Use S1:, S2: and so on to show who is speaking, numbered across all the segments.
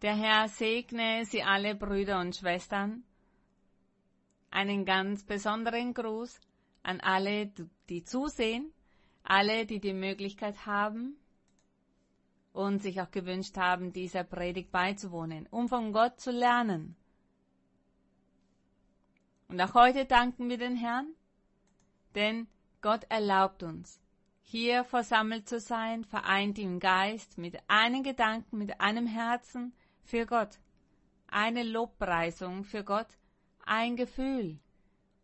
S1: Der Herr segne Sie alle Brüder und Schwestern. Einen ganz besonderen Gruß an alle, die zusehen, alle, die die Möglichkeit haben und sich auch gewünscht haben, dieser Predigt beizuwohnen, um von Gott zu lernen. Und auch heute danken wir den Herrn, denn Gott erlaubt uns, hier versammelt zu sein, vereint im Geist, mit einem Gedanken, mit einem Herzen für Gott, eine Lobpreisung für Gott, ein Gefühl,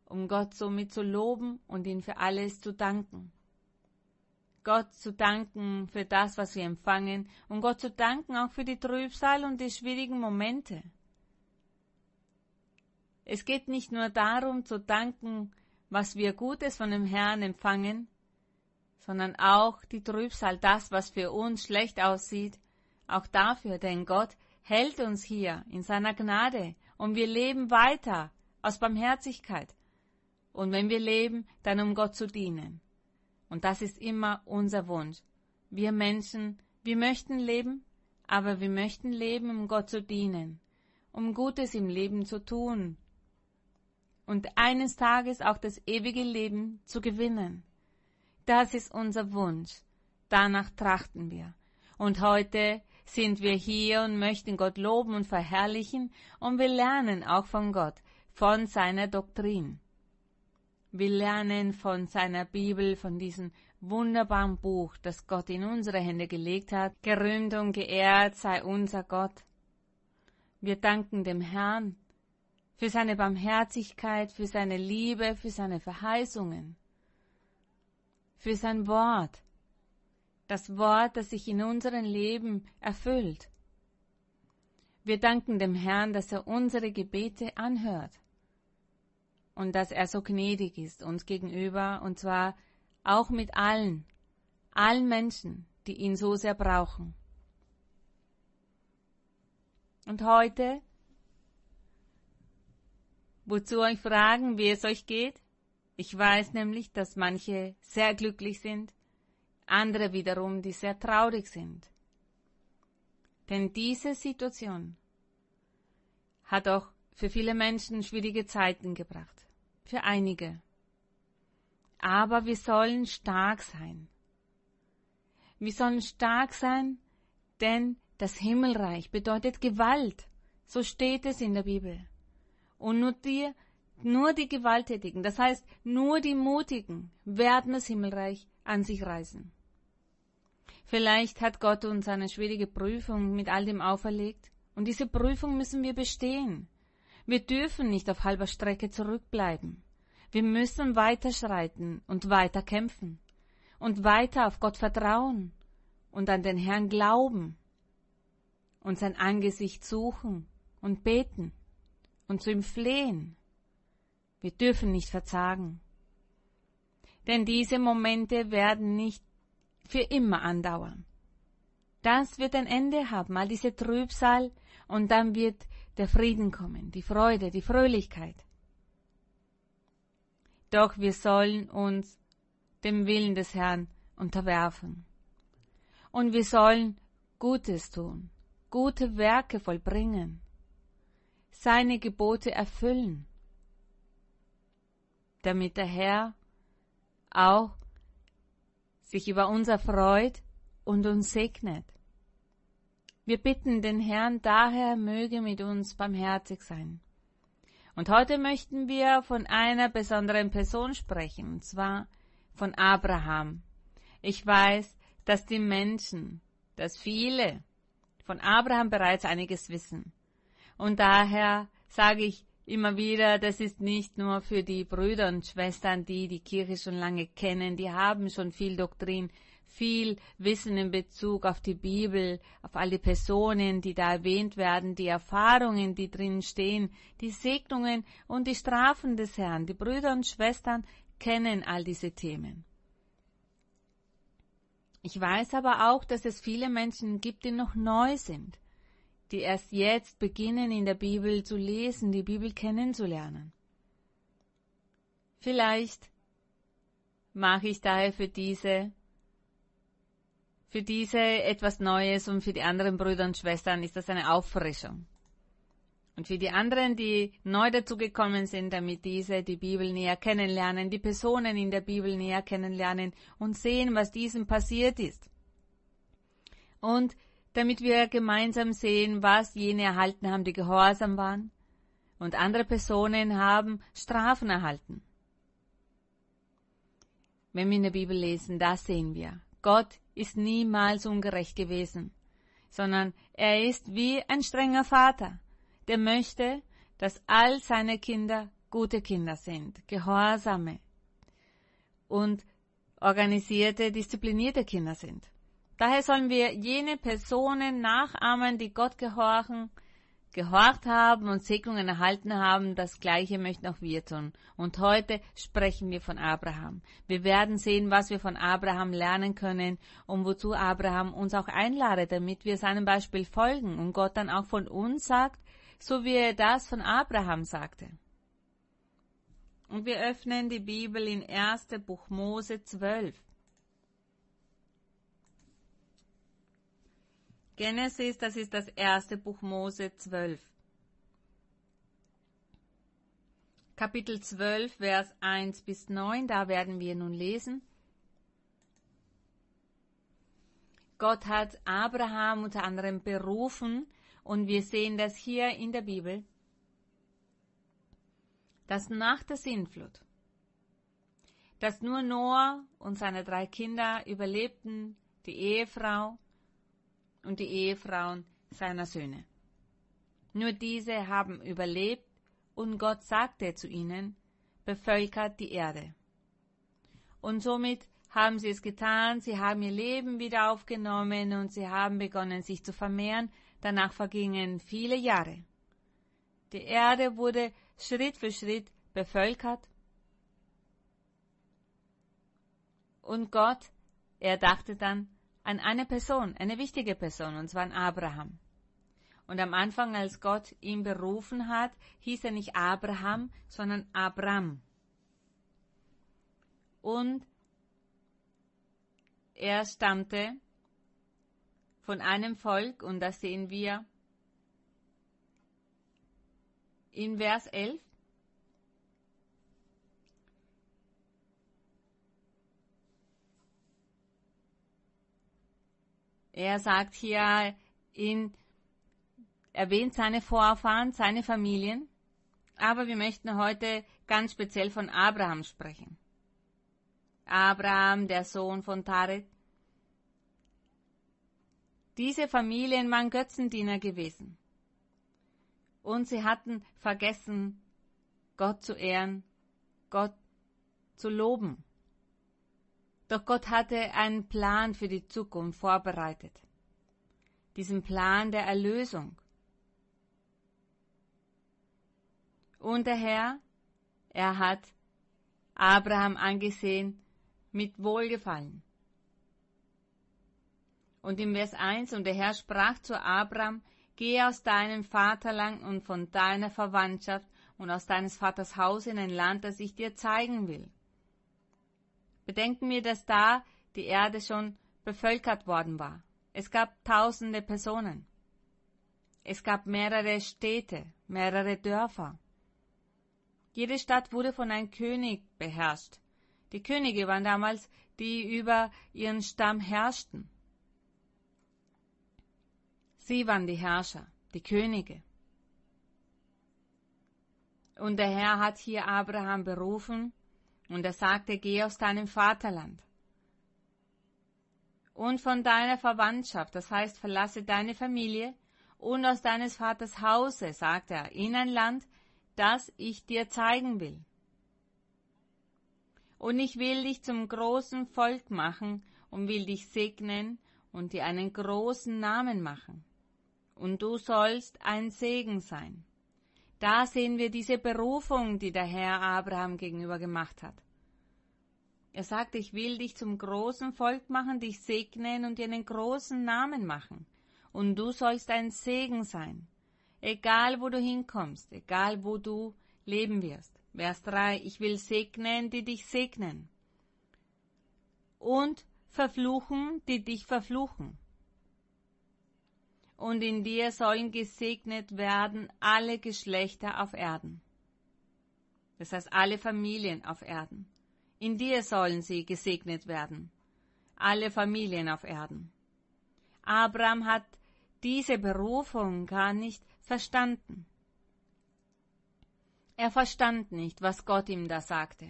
S1: um Gott somit zu loben und ihn für alles zu danken. Gott zu danken für das, was wir empfangen und Gott zu danken auch für die Trübsal und die schwierigen Momente. Es geht nicht nur darum zu danken, was wir Gutes von dem Herrn empfangen, sondern auch die Trübsal, das, was für uns schlecht aussieht, auch dafür, denn Gott hält uns hier in seiner Gnade und wir leben weiter aus Barmherzigkeit. Und wenn wir leben, dann um Gott zu dienen. Und das ist immer unser Wunsch. Wir Menschen, wir möchten leben, aber wir möchten leben, um Gott zu dienen, um Gutes im Leben zu tun, und eines Tages auch das ewige Leben zu gewinnen. Das ist unser Wunsch. Danach trachten wir. Und heute sind wir hier und möchten Gott loben und verherrlichen und wir lernen auch von Gott, von seiner Doktrin. Wir lernen von seiner Bibel, von diesem wunderbaren Buch, das Gott in unsere Hände gelegt hat. Gerühmt und geehrt sei unser Gott. Wir danken dem Herrn für seine Barmherzigkeit, für seine Liebe, für seine Verheißungen, für sein Wort, das Wort, das sich in unserem Leben erfüllt. Wir danken dem Herrn, dass er unsere Gebete anhört und dass er so gnädig ist uns gegenüber, und zwar auch mit allen, allen Menschen, die ihn so sehr brauchen. Und heute Wozu euch fragen, wie es euch geht? Ich weiß nämlich, dass manche sehr glücklich sind, andere wiederum, die sehr traurig sind. Denn diese Situation hat auch für viele Menschen schwierige Zeiten gebracht. Für einige. Aber wir sollen stark sein. Wir sollen stark sein, denn das Himmelreich bedeutet Gewalt. So steht es in der Bibel. Und nur die, nur die Gewalttätigen, das heißt nur die Mutigen, werden das Himmelreich an sich reißen. Vielleicht hat Gott uns eine schwierige Prüfung mit all dem auferlegt, und diese Prüfung müssen wir bestehen. Wir dürfen nicht auf halber Strecke zurückbleiben. Wir müssen weiterschreiten und weiter kämpfen und weiter auf Gott vertrauen und an den Herrn glauben und sein Angesicht suchen und beten und zu ihm flehen. Wir dürfen nicht verzagen. Denn diese Momente werden nicht für immer andauern. Das wird ein Ende haben, all diese Trübsal, und dann wird der Frieden kommen, die Freude, die Fröhlichkeit. Doch wir sollen uns dem Willen des Herrn unterwerfen. Und wir sollen Gutes tun, gute Werke vollbringen seine Gebote erfüllen, damit der Herr auch sich über uns erfreut und uns segnet. Wir bitten den Herrn daher, möge mit uns barmherzig sein. Und heute möchten wir von einer besonderen Person sprechen, und zwar von Abraham. Ich weiß, dass die Menschen, dass viele von Abraham bereits einiges wissen. Und daher sage ich immer wieder, das ist nicht nur für die Brüder und Schwestern, die die Kirche schon lange kennen, die haben schon viel Doktrin, viel Wissen in Bezug auf die Bibel, auf alle Personen, die da erwähnt werden, die Erfahrungen, die drin stehen, die Segnungen und die Strafen des Herrn. Die Brüder und Schwestern kennen all diese Themen. Ich weiß aber auch, dass es viele Menschen gibt, die noch neu sind die erst jetzt beginnen in der Bibel zu lesen, die Bibel kennenzulernen. Vielleicht mache ich daher für diese, für diese etwas Neues und für die anderen Brüder und Schwestern ist das eine Auffrischung. Und für die anderen, die neu dazugekommen sind, damit diese die Bibel näher kennenlernen, die Personen in der Bibel näher kennenlernen und sehen, was diesem passiert ist. Und damit wir gemeinsam sehen, was jene erhalten haben, die gehorsam waren. Und andere Personen haben Strafen erhalten. Wenn wir in der Bibel lesen, da sehen wir, Gott ist niemals ungerecht gewesen, sondern er ist wie ein strenger Vater der möchte, dass all seine Kinder gute Kinder sind, gehorsame und organisierte, disziplinierte Kinder sind. Daher sollen wir jene Personen nachahmen, die Gott gehorchen, gehorcht haben und Segnungen erhalten haben, das Gleiche möchten auch wir tun. Und heute sprechen wir von Abraham. Wir werden sehen, was wir von Abraham lernen können und wozu Abraham uns auch einladet, damit wir seinem Beispiel folgen und Gott dann auch von uns sagt, so wie er das von Abraham sagte. Und wir öffnen die Bibel in 1. Buch Mose 12. Genesis, das ist das erste Buch Mose 12. Kapitel 12, Vers 1 bis 9, da werden wir nun lesen. Gott hat Abraham unter anderem berufen, und wir sehen das hier in der Bibel, dass nach der Sintflut, dass nur Noah und seine drei Kinder überlebten, die Ehefrau und die Ehefrauen seiner Söhne. Nur diese haben überlebt und Gott sagte zu ihnen, bevölkert die Erde. Und somit haben sie es getan, sie haben ihr Leben wieder aufgenommen und sie haben begonnen, sich zu vermehren Danach vergingen viele Jahre. Die Erde wurde Schritt für Schritt bevölkert. Und Gott, er dachte dann an eine Person, eine wichtige Person, und zwar an Abraham. Und am Anfang, als Gott ihn berufen hat, hieß er nicht Abraham, sondern Abram. Und er stammte von einem Volk und das sehen wir in Vers 11. Er sagt hier in, erwähnt seine Vorfahren, seine Familien, aber wir möchten heute ganz speziell von Abraham sprechen. Abraham, der Sohn von Taret, diese Familien waren Götzendiener gewesen. Und sie hatten vergessen, Gott zu ehren, Gott zu loben. Doch Gott hatte einen Plan für die Zukunft vorbereitet. Diesen Plan der Erlösung. Und der Herr, er hat Abraham angesehen mit Wohlgefallen. Und im Vers 1, und der Herr sprach zu Abraham, Geh aus deinem Vaterland und von deiner Verwandtschaft und aus deines Vaters Haus in ein Land, das ich dir zeigen will. Bedenken wir, dass da die Erde schon bevölkert worden war. Es gab tausende Personen. Es gab mehrere Städte, mehrere Dörfer. Jede Stadt wurde von einem König beherrscht. Die Könige waren damals, die über ihren Stamm herrschten. Sie waren die Herrscher, die Könige. Und der Herr hat hier Abraham berufen und er sagte, geh aus deinem Vaterland und von deiner Verwandtschaft, das heißt, verlasse deine Familie und aus deines Vaters Hause, sagt er, in ein Land, das ich dir zeigen will. Und ich will dich zum großen Volk machen und will dich segnen und dir einen großen Namen machen und du sollst ein Segen sein. Da sehen wir diese Berufung, die der Herr Abraham gegenüber gemacht hat. Er sagt, ich will dich zum großen Volk machen, dich segnen und dir einen großen Namen machen. Und du sollst ein Segen sein. Egal wo du hinkommst, egal wo du leben wirst. Vers 3, ich will segnen, die dich segnen. Und verfluchen, die dich verfluchen. Und in dir sollen gesegnet werden alle Geschlechter auf Erden. Das heißt alle Familien auf Erden. In dir sollen sie gesegnet werden. Alle Familien auf Erden. Abraham hat diese Berufung gar nicht verstanden. Er verstand nicht, was Gott ihm da sagte.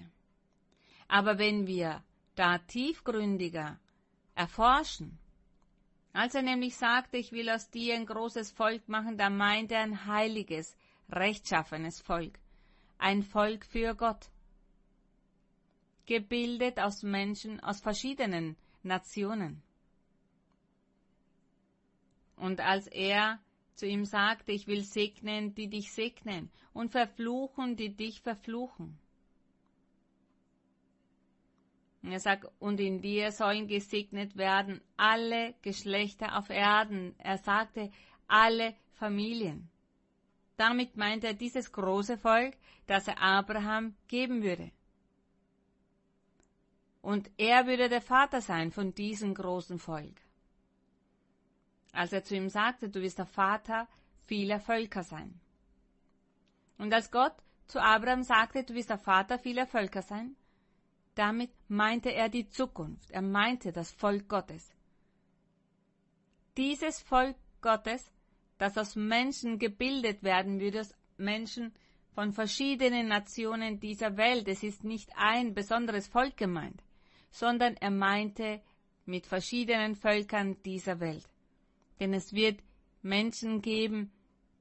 S1: Aber wenn wir da tiefgründiger erforschen, als er nämlich sagte, ich will aus dir ein großes Volk machen, da meint er ein heiliges, rechtschaffenes Volk, ein Volk für Gott, gebildet aus Menschen aus verschiedenen Nationen. Und als er zu ihm sagte, ich will segnen, die dich segnen, und verfluchen, die dich verfluchen. Und er sagt, und in dir sollen gesegnet werden alle Geschlechter auf Erden. Er sagte, alle Familien. Damit meint er dieses große Volk, das er Abraham geben würde. Und er würde der Vater sein von diesem großen Volk als er zu ihm sagte, du wirst der Vater vieler Völker sein. Und als Gott zu Abraham sagte, du wirst der Vater vieler Völker sein, damit meinte er die Zukunft, er meinte das Volk Gottes. Dieses Volk Gottes, das aus Menschen gebildet werden würde, aus Menschen von verschiedenen Nationen dieser Welt, es ist nicht ein besonderes Volk gemeint, sondern er meinte mit verschiedenen Völkern dieser Welt. Denn es wird Menschen geben,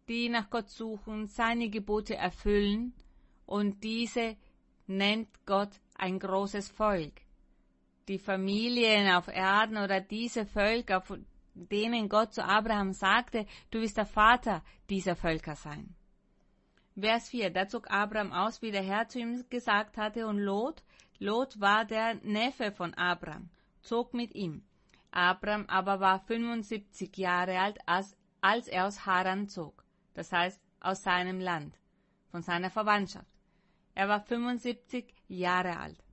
S1: die nach Gott suchen, seine Gebote erfüllen, und diese nennt Gott ein großes Volk. Die Familien auf Erden oder diese Völker, von denen Gott zu Abraham sagte, du wirst der Vater dieser Völker sein. Vers 4, da zog Abraham aus, wie der Herr zu ihm gesagt hatte, und Lot, Lot war der Neffe von Abraham, zog mit ihm. Abraham aber war 75 Jahre alt, als, als er aus Haran zog, das heißt aus seinem Land, von seiner Verwandtschaft. Er war 75 Jahre alt.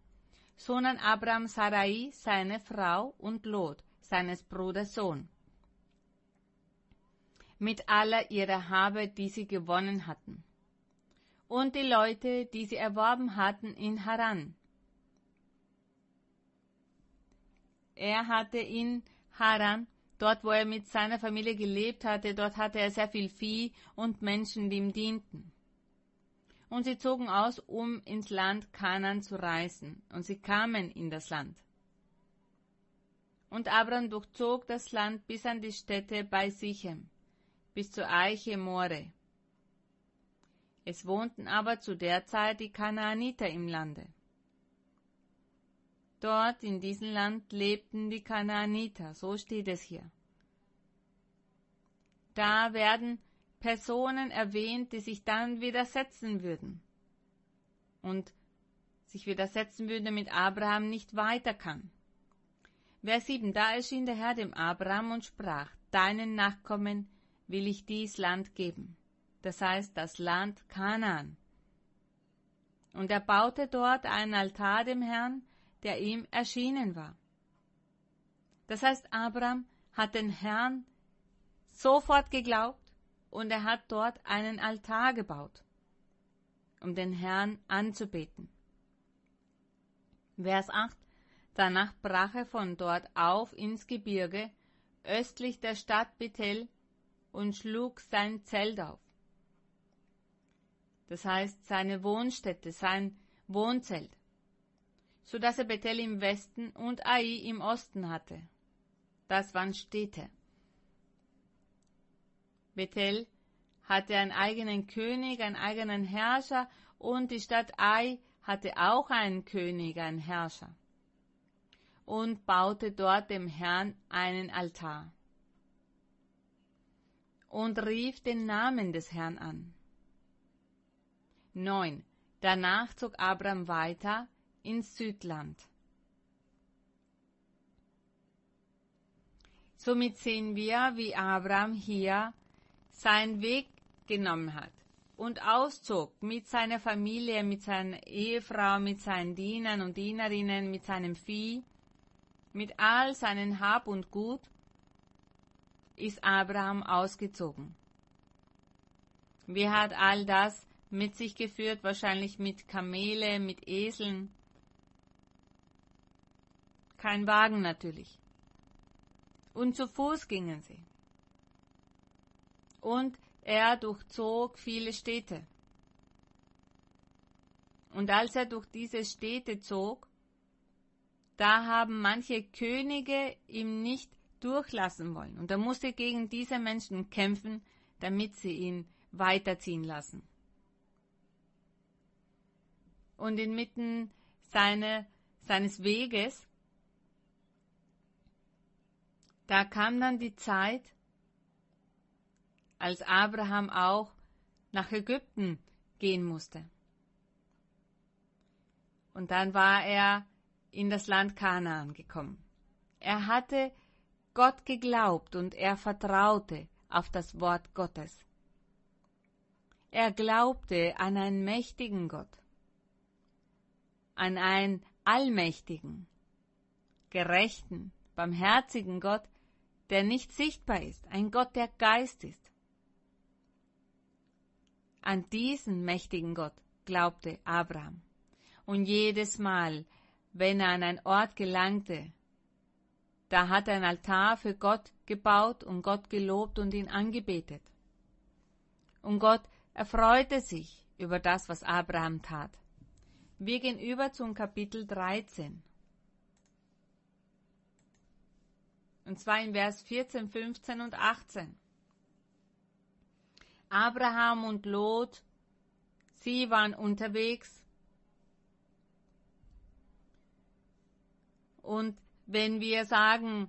S1: So nahm Abraham Sarai, seine Frau, und Lot, seines Bruders Sohn, mit aller ihrer Habe, die sie gewonnen hatten, und die Leute, die sie erworben hatten in Haran, Er hatte in Haran, dort wo er mit seiner Familie gelebt hatte, dort hatte er sehr viel Vieh und Menschen, die ihm dienten. Und sie zogen aus, um ins Land Kanan zu reisen, und sie kamen in das Land. Und Abraham durchzog das Land bis an die Städte bei Sichem, bis zur Eiche More. Es wohnten aber zu der Zeit die Kanaaniter im Lande. Dort in diesem Land lebten die Kanaaniter, so steht es hier. Da werden Personen erwähnt, die sich dann widersetzen würden und sich widersetzen würden, damit Abraham nicht weiter kann. Vers 7, da erschien der Herr dem Abraham und sprach, deinen Nachkommen will ich dies Land geben. Das heißt, das Land Kanaan. Und er baute dort einen Altar dem Herrn, der ihm erschienen war. Das heißt, Abraham hat den Herrn sofort geglaubt und er hat dort einen Altar gebaut, um den Herrn anzubeten. Vers 8 Danach brach er von dort auf ins Gebirge, östlich der Stadt Bethel, und schlug sein Zelt auf. Das heißt, seine Wohnstätte, sein Wohnzelt so dass er Bethel im Westen und Ai im Osten hatte. Das waren Städte. Bethel hatte einen eigenen König, einen eigenen Herrscher und die Stadt Ai hatte auch einen König, einen Herrscher und baute dort dem Herrn einen Altar und rief den Namen des Herrn an. 9. Danach zog Abraham weiter, ins Südland. Somit sehen wir, wie Abraham hier seinen Weg genommen hat und auszog mit seiner Familie, mit seiner Ehefrau, mit seinen Dienern und Dienerinnen, mit seinem Vieh mit all seinen Hab und Gut, ist Abraham ausgezogen. Wie hat all das mit sich geführt? Wahrscheinlich mit Kamele, mit Eseln. Kein Wagen natürlich. Und zu Fuß gingen sie. Und er durchzog viele Städte. Und als er durch diese Städte zog, da haben manche Könige ihm nicht durchlassen wollen. Und er musste gegen diese Menschen kämpfen, damit sie ihn weiterziehen lassen. Und inmitten seine, seines Weges, da kam dann die Zeit, als Abraham auch nach Ägypten gehen musste. Und dann war er in das Land Kanaan gekommen. Er hatte Gott geglaubt und er vertraute auf das Wort Gottes. Er glaubte an einen mächtigen Gott, an einen allmächtigen, gerechten, barmherzigen Gott, der nicht sichtbar ist, ein Gott, der Geist ist. An diesen mächtigen Gott glaubte Abraham. Und jedes Mal, wenn er an einen Ort gelangte, da hat er ein Altar für Gott gebaut und Gott gelobt und ihn angebetet. Und Gott erfreute sich über das, was Abraham tat. Wir gehen über zum Kapitel 13. Und zwar in Vers 14, 15 und 18. Abraham und Lot, sie waren unterwegs. Und wenn wir sagen,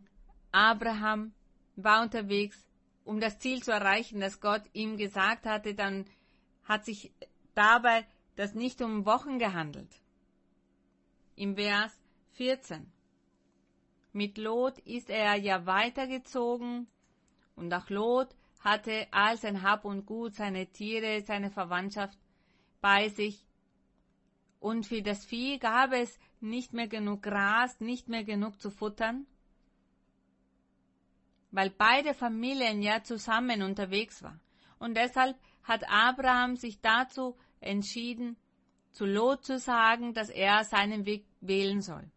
S1: Abraham war unterwegs, um das Ziel zu erreichen, das Gott ihm gesagt hatte, dann hat sich dabei das nicht um Wochen gehandelt. Im Vers 14. Mit Lot ist er ja weitergezogen und auch Lot hatte all sein Hab und Gut, seine Tiere, seine Verwandtschaft bei sich. Und für das Vieh gab es nicht mehr genug Gras, nicht mehr genug zu futtern, weil beide Familien ja zusammen unterwegs waren. Und deshalb hat Abraham sich dazu entschieden, zu Lot zu sagen, dass er seinen Weg wählen soll.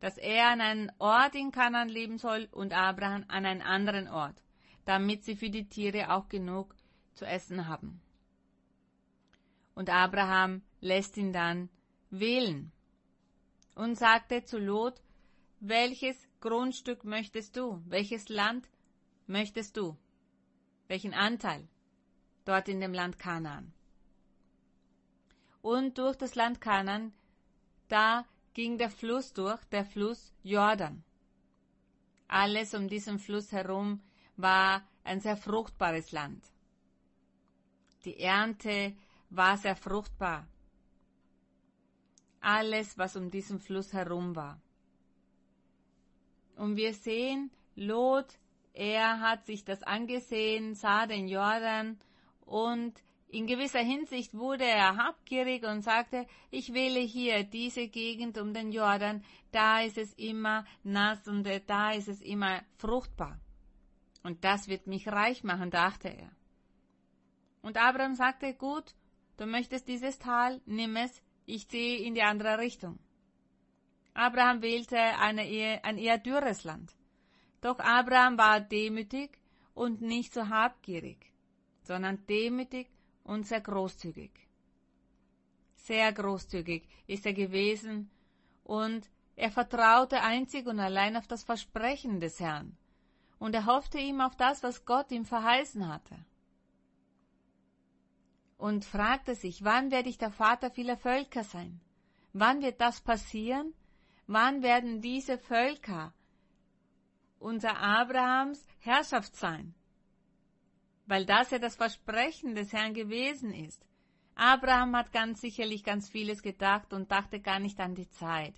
S1: Dass er an einen Ort in Kanan leben soll und Abraham an einen anderen Ort damit sie für die Tiere auch genug zu essen haben. Und Abraham lässt ihn dann wählen und sagte zu Lot, welches Grundstück möchtest du? Welches Land möchtest du? Welchen Anteil dort in dem Land Kanaan? Und durch das Land Kanaan, da ging der Fluss durch, der Fluss Jordan. Alles um diesen Fluss herum war ein sehr fruchtbares Land. Die Ernte war sehr fruchtbar. Alles, was um diesen Fluss herum war. Und wir sehen, Lot, er hat sich das angesehen, sah den Jordan und in gewisser Hinsicht wurde er habgierig und sagte, ich wähle hier diese Gegend um den Jordan, da ist es immer nass und da ist es immer fruchtbar. Und das wird mich reich machen, dachte er. Und Abraham sagte, gut, du möchtest dieses Tal, nimm es, ich ziehe in die andere Richtung. Abraham wählte eine ein eher dürres Land. Doch Abraham war demütig und nicht so habgierig, sondern demütig und sehr großzügig. Sehr großzügig ist er gewesen und er vertraute einzig und allein auf das Versprechen des Herrn und er hoffte ihm auf das, was Gott ihm verheißen hatte. Und fragte sich, wann werde ich der Vater vieler Völker sein? Wann wird das passieren? Wann werden diese Völker unser Abrahams Herrschaft sein? Weil das ja das Versprechen des Herrn gewesen ist. Abraham hat ganz sicherlich ganz vieles gedacht und dachte gar nicht an die Zeit.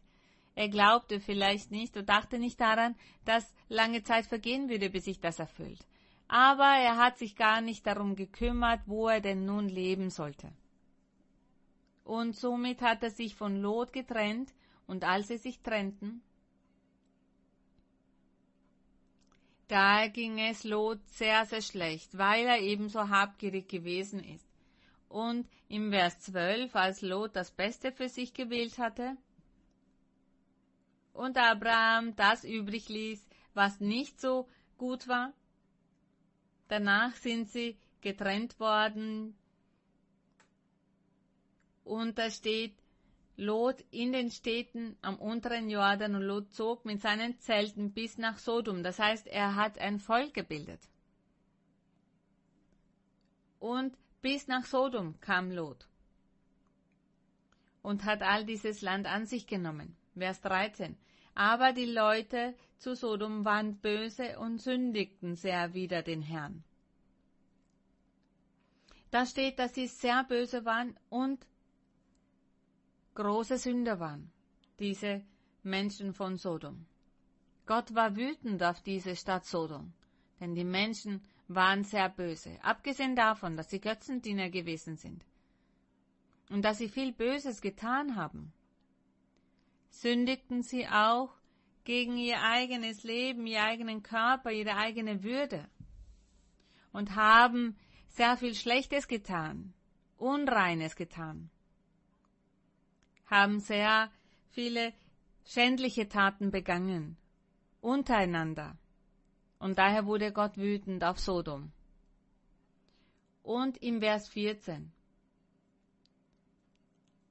S1: Er glaubte vielleicht nicht und dachte nicht daran, dass lange Zeit vergehen würde, bis sich das erfüllt. Aber er hat sich gar nicht darum gekümmert, wo er denn nun leben sollte. Und somit hat er sich von Lot getrennt, und als sie sich trennten, da ging es Lot sehr, sehr schlecht, weil er ebenso habgierig gewesen ist. Und im Vers 12, als Lot das Beste für sich gewählt hatte, und Abraham das übrig ließ, was nicht so gut war, danach sind sie getrennt worden, und da steht, Lot in den Städten am unteren Jordan und Lot zog mit seinen Zelten bis nach Sodom. Das heißt, er hat ein Volk gebildet. Und bis nach Sodom kam Lot und hat all dieses Land an sich genommen. Vers 13. Aber die Leute zu Sodom waren böse und sündigten sehr wider den Herrn. Da steht, dass sie sehr böse waren und große Sünder waren, diese Menschen von Sodom. Gott war wütend auf diese Stadt Sodom, denn die Menschen waren sehr böse, abgesehen davon, dass sie Götzendiener gewesen sind und dass sie viel Böses getan haben. Sündigten sie auch gegen ihr eigenes Leben, ihr eigenen Körper, ihre eigene Würde und haben sehr viel Schlechtes getan, Unreines getan haben sehr viele schändliche Taten begangen, untereinander. Und daher wurde Gott wütend auf Sodom. Und im Vers 14.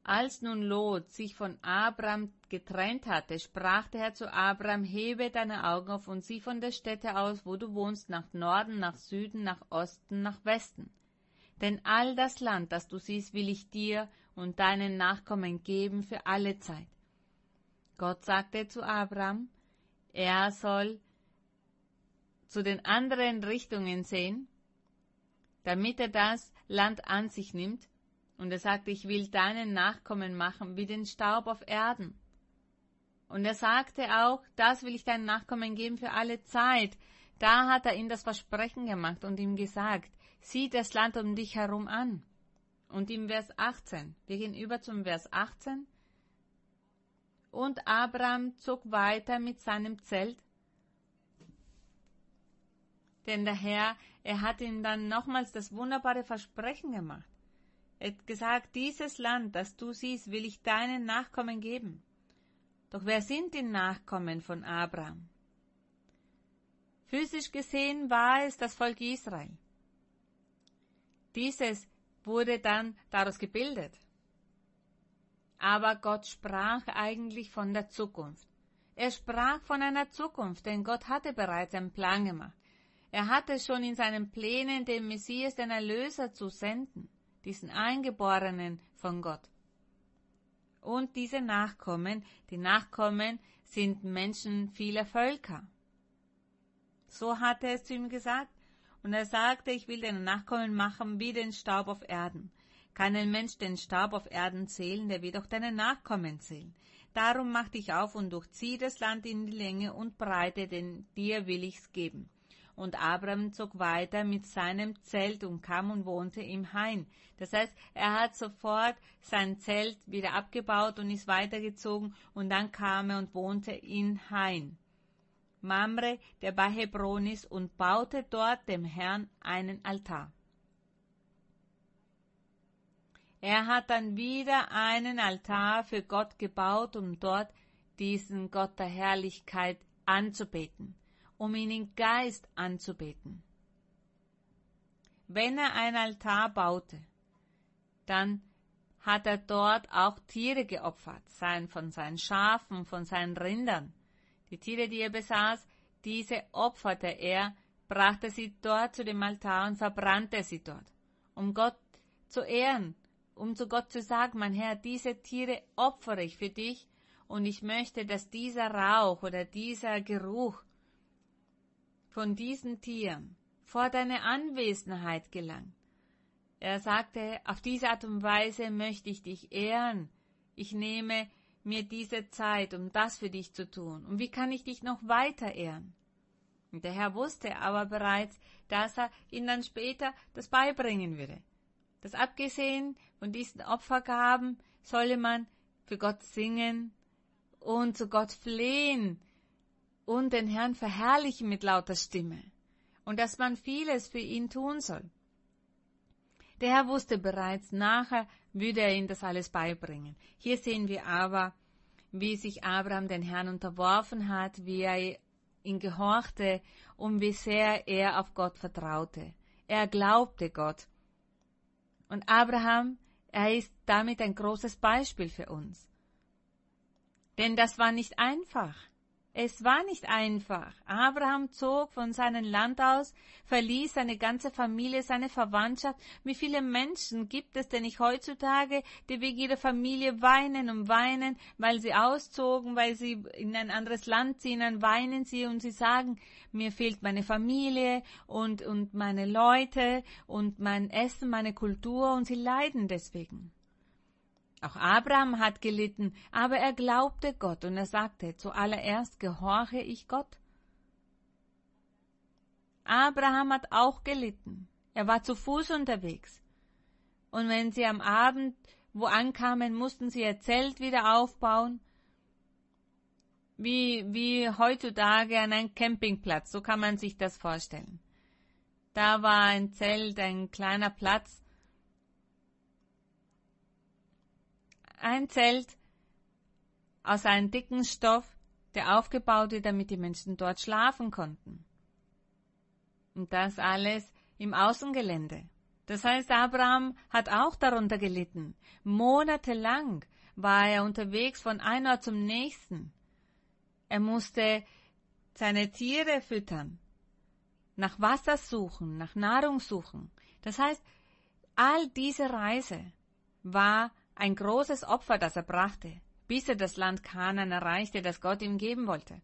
S1: Als nun Lot sich von Abraham getrennt hatte, sprach der Herr zu Abraham, hebe deine Augen auf und sieh von der Stätte aus, wo du wohnst, nach Norden, nach Süden, nach Osten, nach Westen. Denn all das Land, das du siehst, will ich dir und deinen Nachkommen geben für alle Zeit. Gott sagte zu Abraham, er soll zu den anderen Richtungen sehen, damit er das Land an sich nimmt, und er sagte, ich will deinen Nachkommen machen wie den Staub auf Erden. Und er sagte auch, das will ich deinen Nachkommen geben für alle Zeit. Da hat er ihm das Versprechen gemacht und ihm gesagt, sieh das Land um dich herum an. Und im Vers 18, wir gehen über zum Vers 18. Und Abraham zog weiter mit seinem Zelt, denn der Herr, er hat ihm dann nochmals das wunderbare Versprechen gemacht. Er hat gesagt, dieses Land, das du siehst, will ich deinen Nachkommen geben. Doch wer sind die Nachkommen von Abraham? Physisch gesehen war es das Volk Israel. Dieses wurde dann daraus gebildet. Aber Gott sprach eigentlich von der Zukunft. Er sprach von einer Zukunft, denn Gott hatte bereits einen Plan gemacht. Er hatte schon in seinen Plänen den Messias, den Erlöser, zu senden, diesen Eingeborenen von Gott. Und diese Nachkommen, die Nachkommen sind Menschen vieler Völker. So hatte er es zu ihm gesagt. Und er sagte, ich will deine Nachkommen machen wie den Staub auf Erden. Kann ein Mensch den Staub auf Erden zählen, der wird auch deine Nachkommen zählen. Darum mach dich auf und durchzieh das Land in die Länge und Breite, denn dir will ich's geben. Und Abraham zog weiter mit seinem Zelt und kam und wohnte im Hain. Das heißt, er hat sofort sein Zelt wieder abgebaut und ist weitergezogen und dann kam er und wohnte in Hain. Mamre, der bei Hebron ist, und baute dort dem Herrn einen Altar. Er hat dann wieder einen Altar für Gott gebaut, um dort diesen Gott der Herrlichkeit anzubeten, um ihn im Geist anzubeten. Wenn er ein Altar baute, dann hat er dort auch Tiere geopfert, sein von seinen Schafen, von seinen Rindern. Die Tiere, die er besaß, diese opferte er, brachte sie dort zu dem Altar und verbrannte sie dort, um Gott zu ehren, um zu Gott zu sagen, mein Herr, diese Tiere opfere ich für dich und ich möchte, dass dieser Rauch oder dieser Geruch von diesen Tieren vor deine Anwesenheit gelangt. Er sagte, auf diese Art und Weise möchte ich dich ehren. Ich nehme mir diese Zeit, um das für dich zu tun? Und wie kann ich dich noch weiter ehren? Und der Herr wusste aber bereits, dass er ihm dann später das beibringen würde. Das abgesehen von diesen Opfergaben solle man für Gott singen und zu Gott flehen und den Herrn verherrlichen mit lauter Stimme und dass man vieles für ihn tun soll. Der Herr wusste bereits, nachher würde er ihm das alles beibringen. Hier sehen wir aber, wie sich Abraham den Herrn unterworfen hat, wie er ihn gehorchte und wie sehr er auf Gott vertraute. Er glaubte Gott. Und Abraham, er ist damit ein großes Beispiel für uns. Denn das war nicht einfach. Es war nicht einfach. Abraham zog von seinem Land aus, verließ seine ganze Familie, seine Verwandtschaft. Wie viele Menschen gibt es denn nicht heutzutage, die wegen ihrer Familie weinen und weinen, weil sie auszogen, weil sie in ein anderes Land ziehen, dann weinen sie und sie sagen, mir fehlt meine Familie und, und meine Leute und mein Essen, meine Kultur und sie leiden deswegen. Auch Abraham hat gelitten, aber er glaubte Gott und er sagte, zuallererst gehorche ich Gott. Abraham hat auch gelitten. Er war zu Fuß unterwegs. Und wenn sie am Abend wo ankamen, mussten sie ihr Zelt wieder aufbauen. Wie, wie heutzutage an einem Campingplatz, so kann man sich das vorstellen. Da war ein Zelt, ein kleiner Platz, ein Zelt aus einem dicken Stoff, der aufgebaut wird, damit die Menschen dort schlafen konnten. Und das alles im Außengelände. Das heißt, Abraham hat auch darunter gelitten. Monatelang war er unterwegs von einem Ort zum nächsten. Er musste seine Tiere füttern, nach Wasser suchen, nach Nahrung suchen. Das heißt, all diese Reise war ein großes Opfer, das er brachte, bis er das Land Kanan erreichte, das Gott ihm geben wollte.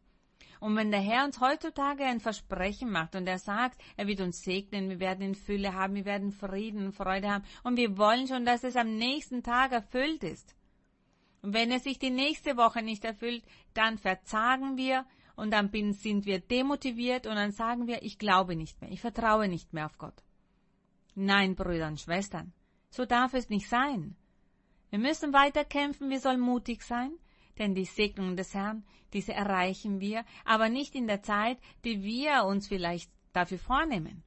S1: Und wenn der Herr uns heutzutage ein Versprechen macht und er sagt, er wird uns segnen, wir werden in Fülle haben, wir werden Frieden und Freude haben und wir wollen schon, dass es am nächsten Tag erfüllt ist. Und wenn es sich die nächste Woche nicht erfüllt, dann verzagen wir und dann sind wir demotiviert und dann sagen wir, ich glaube nicht mehr, ich vertraue nicht mehr auf Gott. Nein, Brüder und Schwestern, so darf es nicht sein. Wir müssen weiter kämpfen, wir sollen mutig sein, denn die Segnungen des Herrn, diese erreichen wir, aber nicht in der Zeit, die wir uns vielleicht dafür vornehmen.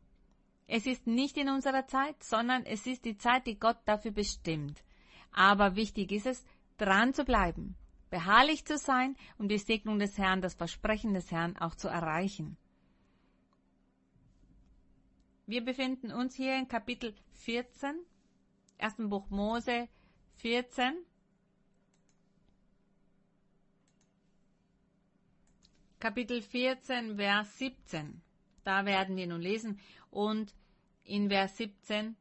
S1: Es ist nicht in unserer Zeit, sondern es ist die Zeit, die Gott dafür bestimmt. Aber wichtig ist es, dran zu bleiben, beharrlich zu sein, um die Segnung des Herrn, das Versprechen des Herrn auch zu erreichen. Wir befinden uns hier in Kapitel 14, ersten Buch Mose, 14. Kapitel 14, Vers 17. Da werden wir nun lesen. Und in Vers 17,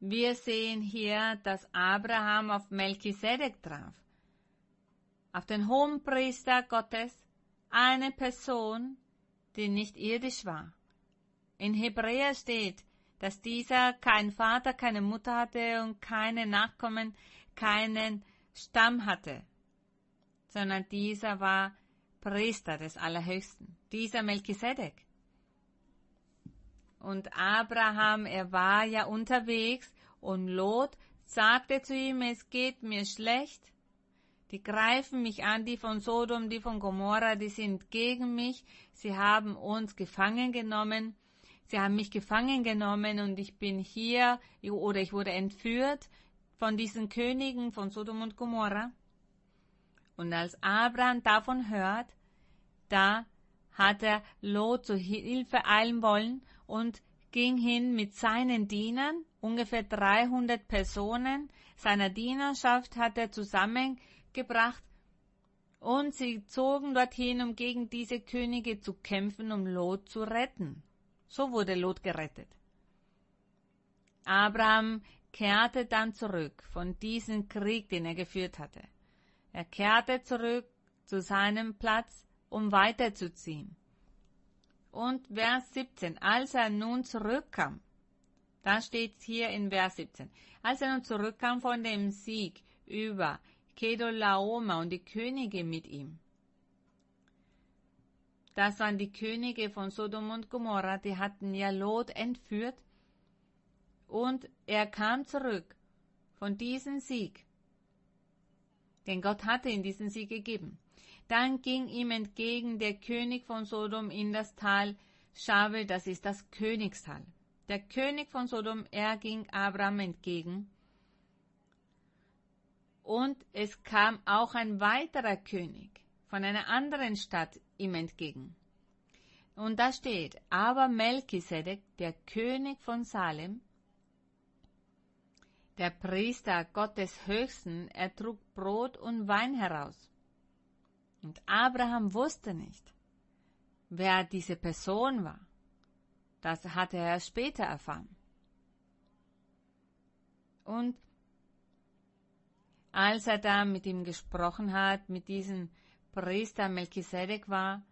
S1: wir sehen hier, dass Abraham auf Melchisedek traf. Auf den Hohenpriester Gottes, eine Person, die nicht irdisch war. In Hebräer steht, dass dieser keinen Vater, keine Mutter hatte und keine Nachkommen, keinen Stamm hatte, sondern dieser war Priester des Allerhöchsten, dieser Melchisedek. Und Abraham, er war ja unterwegs und Lot sagte zu ihm, es geht mir schlecht. Die greifen mich an, die von Sodom, die von Gomorra, die sind gegen mich. Sie haben uns gefangen genommen Sie haben mich gefangen genommen und ich bin hier oder ich wurde entführt von diesen Königen von Sodom und Gomorra. Und als Abraham davon hört, da hat er Lot zu Hilfe eilen wollen und ging hin mit seinen Dienern, ungefähr 300 Personen seiner Dienerschaft hat er zusammengebracht und sie zogen dorthin, um gegen diese Könige zu kämpfen, um Lot zu retten. So wurde Lot gerettet. Abraham kehrte dann zurück von diesem Krieg, den er geführt hatte. Er kehrte zurück zu seinem Platz, um weiterzuziehen. Und Vers 17, als er nun zurückkam, da steht hier in Vers 17, als er nun zurückkam von dem Sieg über Kedolaoma und die Könige mit ihm, das waren die Könige von Sodom und Gomorra, die hatten ja Lot entführt. Und er kam zurück von diesem Sieg, den Gott hatte in diesen Sieg gegeben. Dann ging ihm entgegen der König von Sodom in das Tal Schabe, das ist das Königstal. Der König von Sodom, er ging Abraham entgegen. Und es kam auch ein weiterer König von einer anderen Stadt ihm entgegen. Und da steht, aber Melchisedek, der König von Salem, der Priester Gottes Höchsten, er trug Brot und Wein heraus. Und Abraham wusste nicht, wer diese Person war. Das hatte er später erfahren. Und als er da mit ihm gesprochen hat, mit diesem Priester Melchisedek war,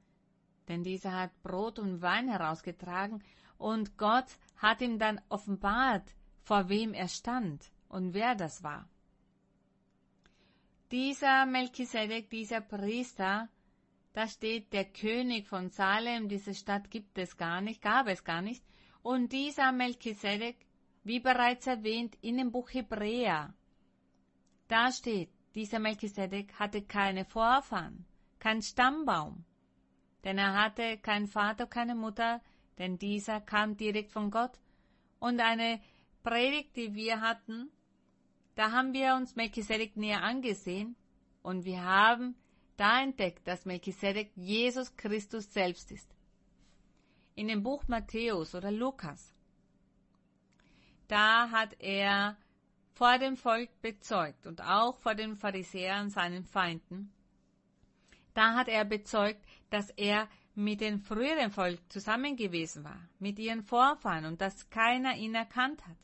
S1: denn dieser hat Brot und Wein herausgetragen, und Gott hat ihm dann offenbart, vor wem er stand und wer das war. Dieser Melchisedek, dieser Priester, da steht der König von Salem, diese Stadt gibt es gar nicht, gab es gar nicht. Und dieser Melchisedek, wie bereits erwähnt in dem Buch Hebräer, da steht, dieser Melchisedek hatte keine Vorfahren, kein Stammbaum, denn er hatte keinen Vater, keine Mutter, denn dieser kam direkt von Gott. Und eine Predigt, die wir hatten, da haben wir uns Melchisedek näher angesehen und wir haben da entdeckt, dass Melchisedek Jesus Christus selbst ist. In dem Buch Matthäus oder Lukas, da hat er vor dem Volk bezeugt und auch vor den Pharisäern, seinen Feinden, da hat er bezeugt, dass er mit dem früheren Volk zusammen gewesen war, mit ihren Vorfahren und dass keiner ihn erkannt hat.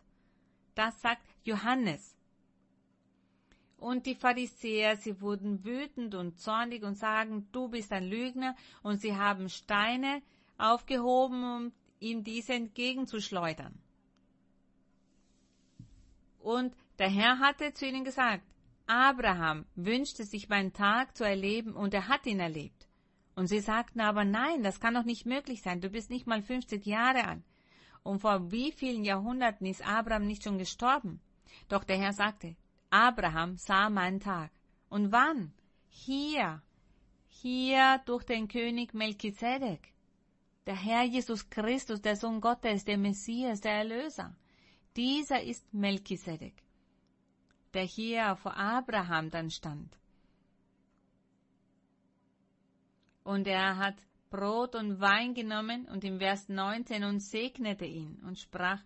S1: Das sagt Johannes. Und die Pharisäer, sie wurden wütend und zornig und sagen, du bist ein Lügner, und sie haben Steine aufgehoben, um ihm diese entgegenzuschleudern. Und der Herr hatte zu ihnen gesagt, Abraham wünschte sich meinen Tag zu erleben und er hat ihn erlebt. Und sie sagten aber, nein, das kann doch nicht möglich sein, du bist nicht mal 50 Jahre alt. Und vor wie vielen Jahrhunderten ist Abraham nicht schon gestorben? Doch der Herr sagte, Abraham sah meinen Tag. Und wann? Hier, hier durch den König Melchisedek. Der Herr Jesus Christus, der Sohn Gottes, der Messias, der Erlöser. Dieser ist Melchisedek, der hier vor Abraham dann stand. Und er hat Brot und Wein genommen und im Vers 19 und segnete ihn und sprach,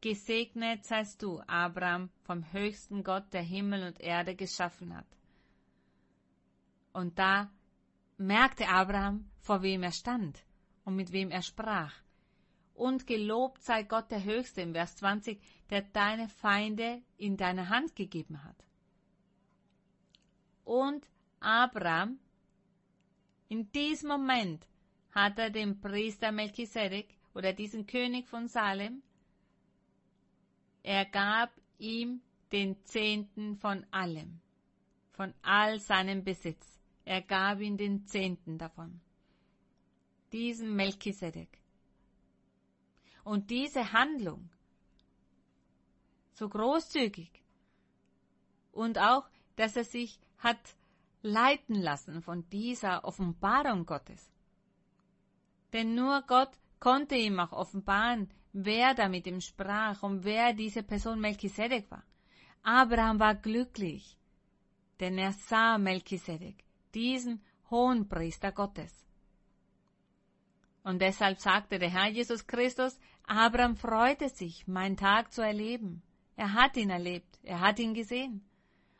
S1: Gesegnet seist du, Abraham, vom höchsten Gott, der Himmel und Erde geschaffen hat. Und da merkte Abraham, vor wem er stand und mit wem er sprach. Und gelobt sei Gott der Höchste im Vers 20, der deine Feinde in deine Hand gegeben hat. Und Abraham, in diesem Moment hat er dem Priester Melchisedek oder diesen König von Salem er gab ihm den Zehnten von allem, von all seinem Besitz. Er gab ihm den Zehnten davon. Diesen Melchisedek. Und diese Handlung, so großzügig, und auch, dass er sich hat leiten lassen von dieser Offenbarung Gottes. Denn nur Gott konnte ihm auch offenbaren, wer da mit ihm sprach und wer diese Person Melchisedek war. Abraham war glücklich, denn er sah Melchisedek, diesen hohen Priester Gottes. Und deshalb sagte der Herr Jesus Christus, Abraham freute sich, meinen Tag zu erleben. Er hat ihn erlebt, er hat ihn gesehen.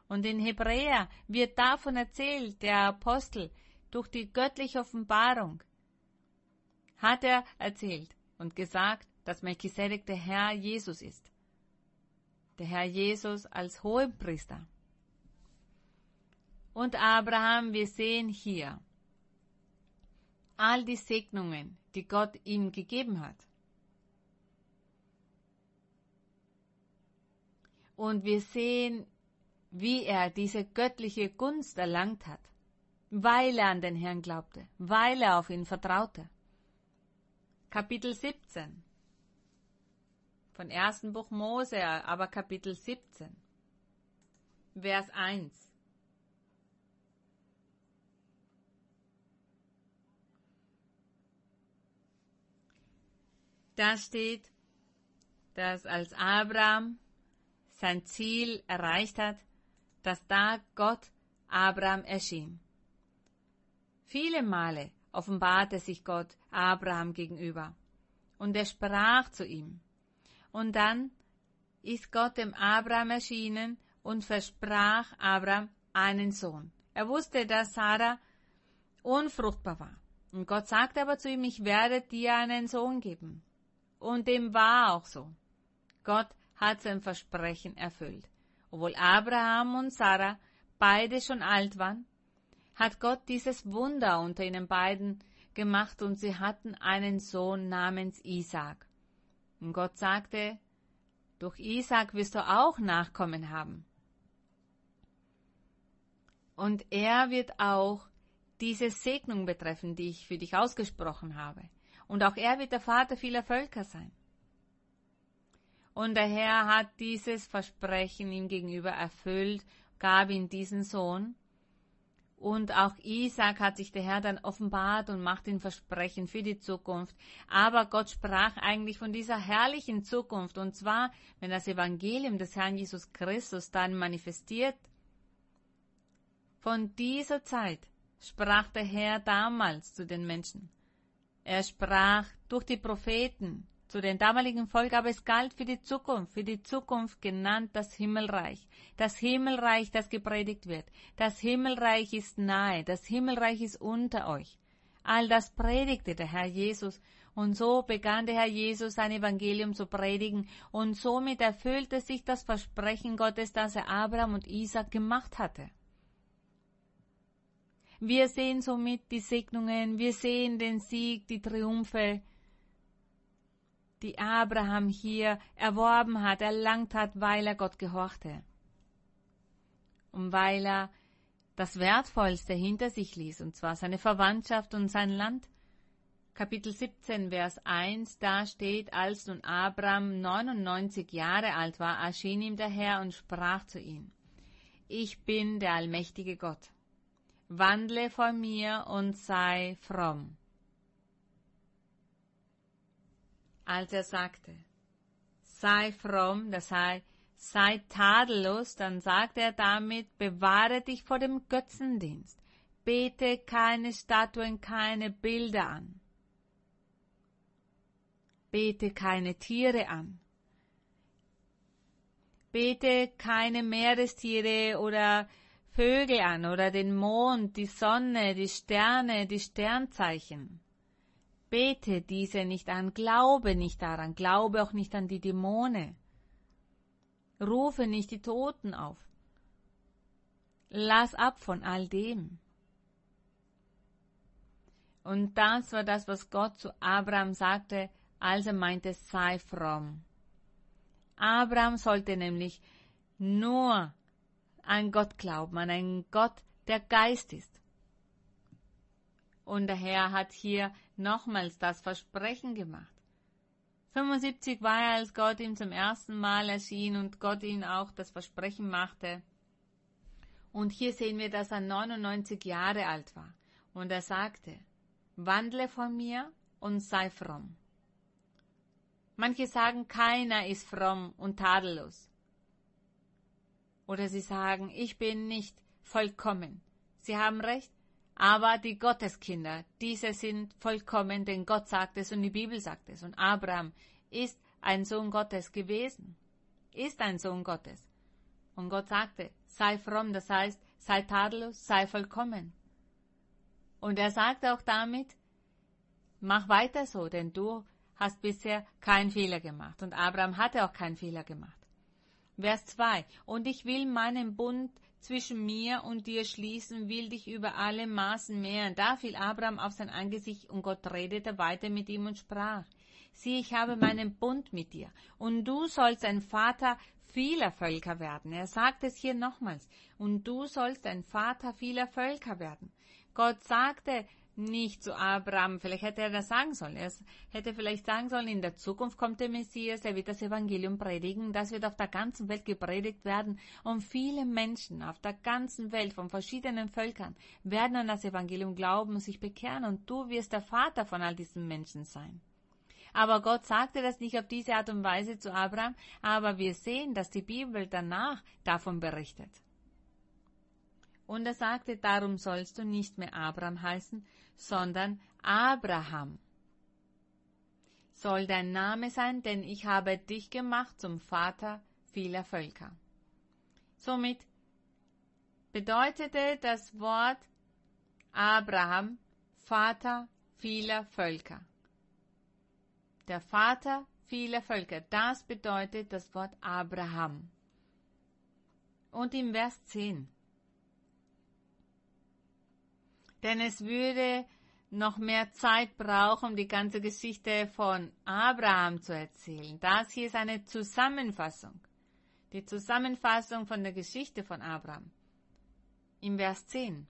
S1: Und in Hebräer wird davon erzählt, der Apostel, durch die göttliche Offenbarung, hat er erzählt und gesagt, dass Melchisedek der Herr Jesus ist. Der Herr Jesus als Hohepriester. Und Abraham, wir sehen hier all die Segnungen, die Gott ihm gegeben hat. und wir sehen, wie er diese göttliche Gunst erlangt hat, weil er an den Herrn glaubte, weil er auf ihn vertraute. Kapitel 17 von 1. Buch Mose, aber Kapitel 17, Vers 1. Da steht, dass als Abraham sein Ziel erreicht hat, dass da Gott Abraham erschien. Viele Male offenbarte sich Gott Abraham gegenüber und er sprach zu ihm. Und dann ist Gott dem Abraham erschienen und versprach Abraham einen Sohn. Er wusste, dass Sarah unfruchtbar war. Und Gott sagte aber zu ihm, ich werde dir einen Sohn geben. Und dem war auch so. Gott hat sein Versprechen erfüllt. Obwohl Abraham und Sarah beide schon alt waren, hat Gott dieses Wunder unter ihnen beiden gemacht und sie hatten einen Sohn namens Isaac. Und Gott sagte, durch Isaac wirst du auch Nachkommen haben. Und er wird auch diese Segnung betreffen, die ich für dich ausgesprochen habe. Und auch er wird der Vater vieler Völker sein. Und der Herr hat dieses Versprechen ihm gegenüber erfüllt, gab ihm diesen Sohn. Und auch Isaac hat sich der Herr dann offenbart und macht ihn Versprechen für die Zukunft. Aber Gott sprach eigentlich von dieser herrlichen Zukunft. Und zwar, wenn das Evangelium des Herrn Jesus Christus dann manifestiert. Von dieser Zeit sprach der Herr damals zu den Menschen. Er sprach durch die Propheten zu den damaligen Volk, es galt für die Zukunft, für die Zukunft genannt das Himmelreich. Das Himmelreich, das gepredigt wird. Das Himmelreich ist nahe, das Himmelreich ist unter euch. All das predigte der Herr Jesus, und so begann der Herr Jesus sein Evangelium zu predigen, und somit erfüllte sich das Versprechen Gottes, das er Abraham und Isaac gemacht hatte. Wir sehen somit die Segnungen, wir sehen den Sieg, die Triumphe, die Abraham hier erworben hat, erlangt hat, weil er Gott gehorchte. Und weil er das Wertvollste hinter sich ließ, und zwar seine Verwandtschaft und sein Land. Kapitel 17, Vers 1, da steht, als nun Abraham 99 Jahre alt war, erschien ihm der Herr und sprach zu ihm, Ich bin der allmächtige Gott wandle vor mir und sei fromm. Als er sagte, sei fromm, das heißt, sei tadellos, dann sagt er damit, bewahre dich vor dem Götzendienst, bete keine Statuen, keine Bilder an, bete keine Tiere an, bete keine Meerestiere oder Vögel an oder den Mond, die Sonne, die Sterne, die Sternzeichen. Bete diese nicht an, glaube nicht daran, glaube auch nicht an die Dämonen. Rufe nicht die Toten auf. Lass ab von all dem. Und das war das, was Gott zu Abraham sagte, als er meinte, sei fromm. Abraham sollte nämlich nur an Gott glauben, an einen Gott, der Geist ist. Und der Herr hat hier nochmals das Versprechen gemacht. 75 war er, als Gott ihm zum ersten Mal erschien und Gott ihm auch das Versprechen machte. Und hier sehen wir, dass er 99 Jahre alt war. Und er sagte, wandle von mir und sei fromm. Manche sagen, keiner ist fromm und tadellos. Oder sie sagen, ich bin nicht vollkommen. Sie haben recht, aber die Gotteskinder, diese sind vollkommen, denn Gott sagt es und die Bibel sagt es. Und Abraham ist ein Sohn Gottes gewesen, ist ein Sohn Gottes. Und Gott sagte, sei fromm, das heißt, sei tadellos, sei vollkommen. Und er sagte auch damit, mach weiter so, denn du hast bisher keinen Fehler gemacht. Und Abraham hatte auch keinen Fehler gemacht. Vers 2. Und ich will meinen Bund zwischen mir und dir schließen, will dich über alle Maßen mehren. Da fiel Abraham auf sein Angesicht und Gott redete weiter mit ihm und sprach, sieh, ich habe meinen Bund mit dir und du sollst ein Vater vieler Völker werden. Er sagt es hier nochmals. Und du sollst ein Vater vieler Völker werden. Gott sagte, nicht zu Abraham. Vielleicht hätte er das sagen sollen. Er hätte vielleicht sagen sollen, in der Zukunft kommt der Messias, er wird das Evangelium predigen. Das wird auf der ganzen Welt gepredigt werden. Und viele Menschen auf der ganzen Welt von verschiedenen Völkern werden an das Evangelium glauben und sich bekehren. Und du wirst der Vater von all diesen Menschen sein. Aber Gott sagte das nicht auf diese Art und Weise zu Abraham, aber wir sehen, dass die Bibel danach davon berichtet. Und er sagte, darum sollst du nicht mehr Abraham heißen, sondern Abraham soll dein Name sein, denn ich habe dich gemacht zum Vater vieler Völker. Somit bedeutete das Wort Abraham Vater vieler Völker. Der Vater vieler Völker, das bedeutet das Wort Abraham. Und im Vers 10. Denn es würde noch mehr Zeit brauchen, um die ganze Geschichte von Abraham zu erzählen. Das hier ist eine Zusammenfassung. Die Zusammenfassung von der Geschichte von Abraham. Im Vers 10.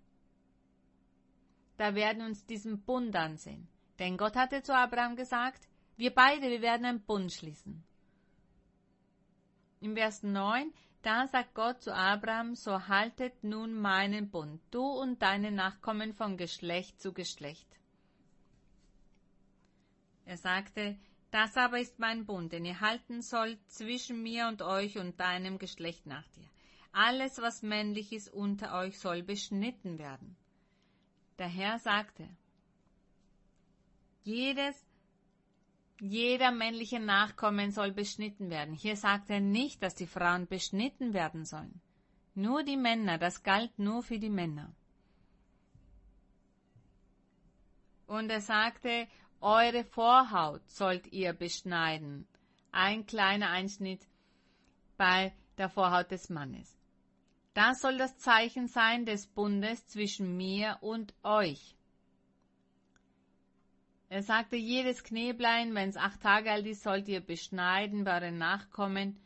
S1: Da werden wir uns diesen Bund ansehen. Denn Gott hatte zu Abraham gesagt, wir beide, wir werden einen Bund schließen. Im Vers 9, da sagt Gott zu Abraham, so haltet nun meinen Bund, du und deine Nachkommen von Geschlecht zu Geschlecht. Er sagte, das aber ist mein Bund, den ihr halten sollt zwischen mir und euch und deinem Geschlecht nach dir. Alles, was männlich ist unter euch, soll beschnitten werden. Der Herr sagte, jedes jeder männliche Nachkommen soll beschnitten werden. Hier sagt er nicht, dass die Frauen beschnitten werden sollen. Nur die Männer, das galt nur für die Männer. Und er sagte, eure Vorhaut sollt ihr beschneiden. Ein kleiner Einschnitt bei der Vorhaut des Mannes. Das soll das Zeichen sein des Bundes zwischen mir und euch. Er sagte, jedes Kneblein, wenn es acht Tage alt ist, sollt ihr beschneiden bei euren Nachkommen.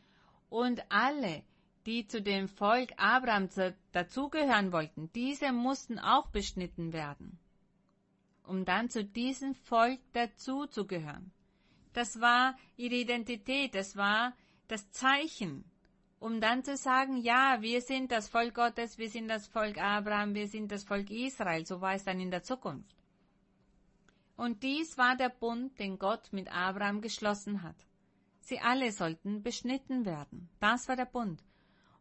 S1: Und alle, die zu dem Volk Abrahams dazugehören wollten, diese mussten auch beschnitten werden, um dann zu diesem Volk dazuzugehören. Das war ihre Identität, das war das Zeichen, um dann zu sagen, ja, wir sind das Volk Gottes, wir sind das Volk Abraham, wir sind das Volk Israel, so war es dann in der Zukunft. Und dies war der Bund, den Gott mit Abraham geschlossen hat. Sie alle sollten beschnitten werden. Das war der Bund.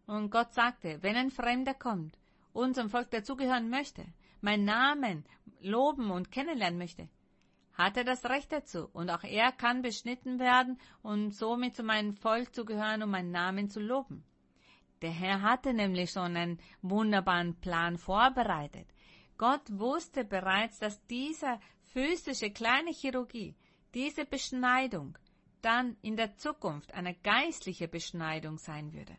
S1: Und Gott sagte, wenn ein Fremder kommt, unserem Volk dazugehören möchte, meinen Namen loben und kennenlernen möchte, hat er das Recht dazu. Und auch er kann beschnitten werden und somit zu meinem Volk zu gehören, um meinen Namen zu loben. Der Herr hatte nämlich schon einen wunderbaren Plan vorbereitet. Gott wusste bereits, dass dieser physische kleine Chirurgie, diese Beschneidung, dann in der Zukunft eine geistliche Beschneidung sein würde.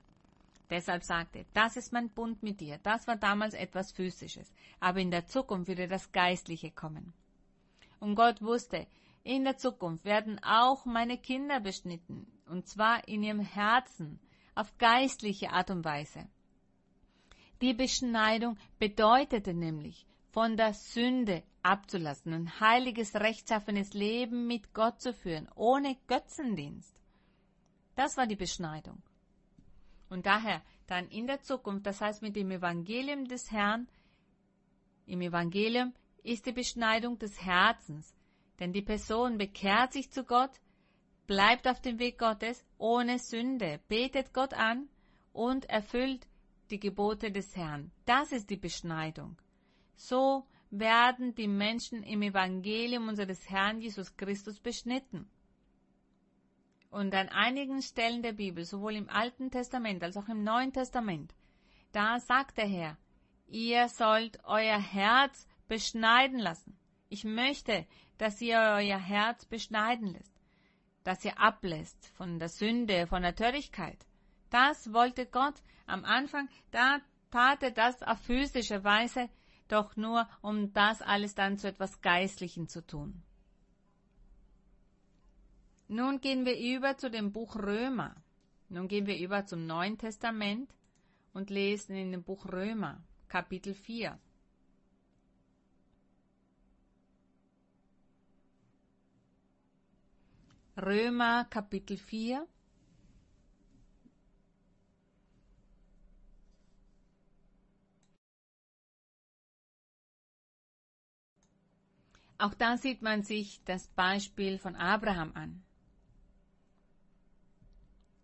S1: Deshalb sagte, das ist mein Bund mit dir. Das war damals etwas Physisches. Aber in der Zukunft würde das Geistliche kommen. Und Gott wusste, in der Zukunft werden auch meine Kinder beschnitten. Und zwar in ihrem Herzen, auf geistliche Art und Weise. Die Beschneidung bedeutete nämlich, von der Sünde abzulassen, ein heiliges, rechtschaffenes Leben mit Gott zu führen, ohne Götzendienst. Das war die Beschneidung. Und daher dann in der Zukunft, das heißt mit dem Evangelium des Herrn, im Evangelium ist die Beschneidung des Herzens, denn die Person bekehrt sich zu Gott, bleibt auf dem Weg Gottes ohne Sünde, betet Gott an und erfüllt die Gebote des Herrn. Das ist die Beschneidung. So werden die Menschen im Evangelium unseres Herrn Jesus Christus beschnitten. Und an einigen Stellen der Bibel, sowohl im Alten Testament als auch im Neuen Testament, da sagt der Herr, ihr sollt euer Herz beschneiden lassen. Ich möchte, dass ihr euer Herz beschneiden lässt, dass ihr ablässt von der Sünde, von der Törigkeit. Das wollte Gott am Anfang, da tat er das auf physische Weise, doch nur um das alles dann zu etwas Geistlichen zu tun. Nun gehen wir über zu dem Buch Römer. Nun gehen wir über zum Neuen Testament und lesen in dem Buch Römer, Kapitel 4. Römer Kapitel 4 Auch da sieht man sich das Beispiel von Abraham an.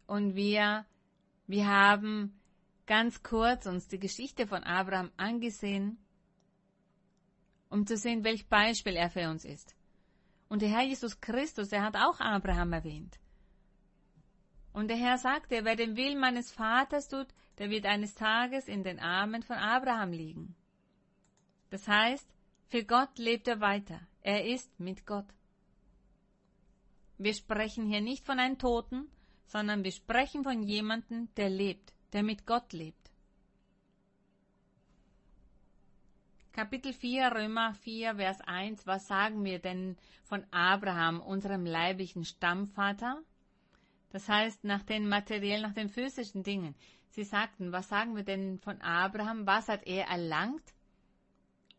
S1: Und wir, wir haben ganz kurz uns die Geschichte von Abraham angesehen, um zu sehen, welch Beispiel er für uns ist. Und der Herr Jesus Christus, er hat auch Abraham erwähnt. Und der Herr sagte, wer den Willen meines Vaters tut, der wird eines Tages in den Armen von Abraham liegen. Das heißt, für Gott lebt er weiter. Er ist mit Gott. Wir sprechen hier nicht von einem Toten, sondern wir sprechen von jemandem, der lebt, der mit Gott lebt. Kapitel 4, Römer 4, Vers 1. Was sagen wir denn von Abraham, unserem leiblichen Stammvater? Das heißt, nach den materiellen, nach den physischen Dingen. Sie sagten, was sagen wir denn von Abraham? Was hat er erlangt?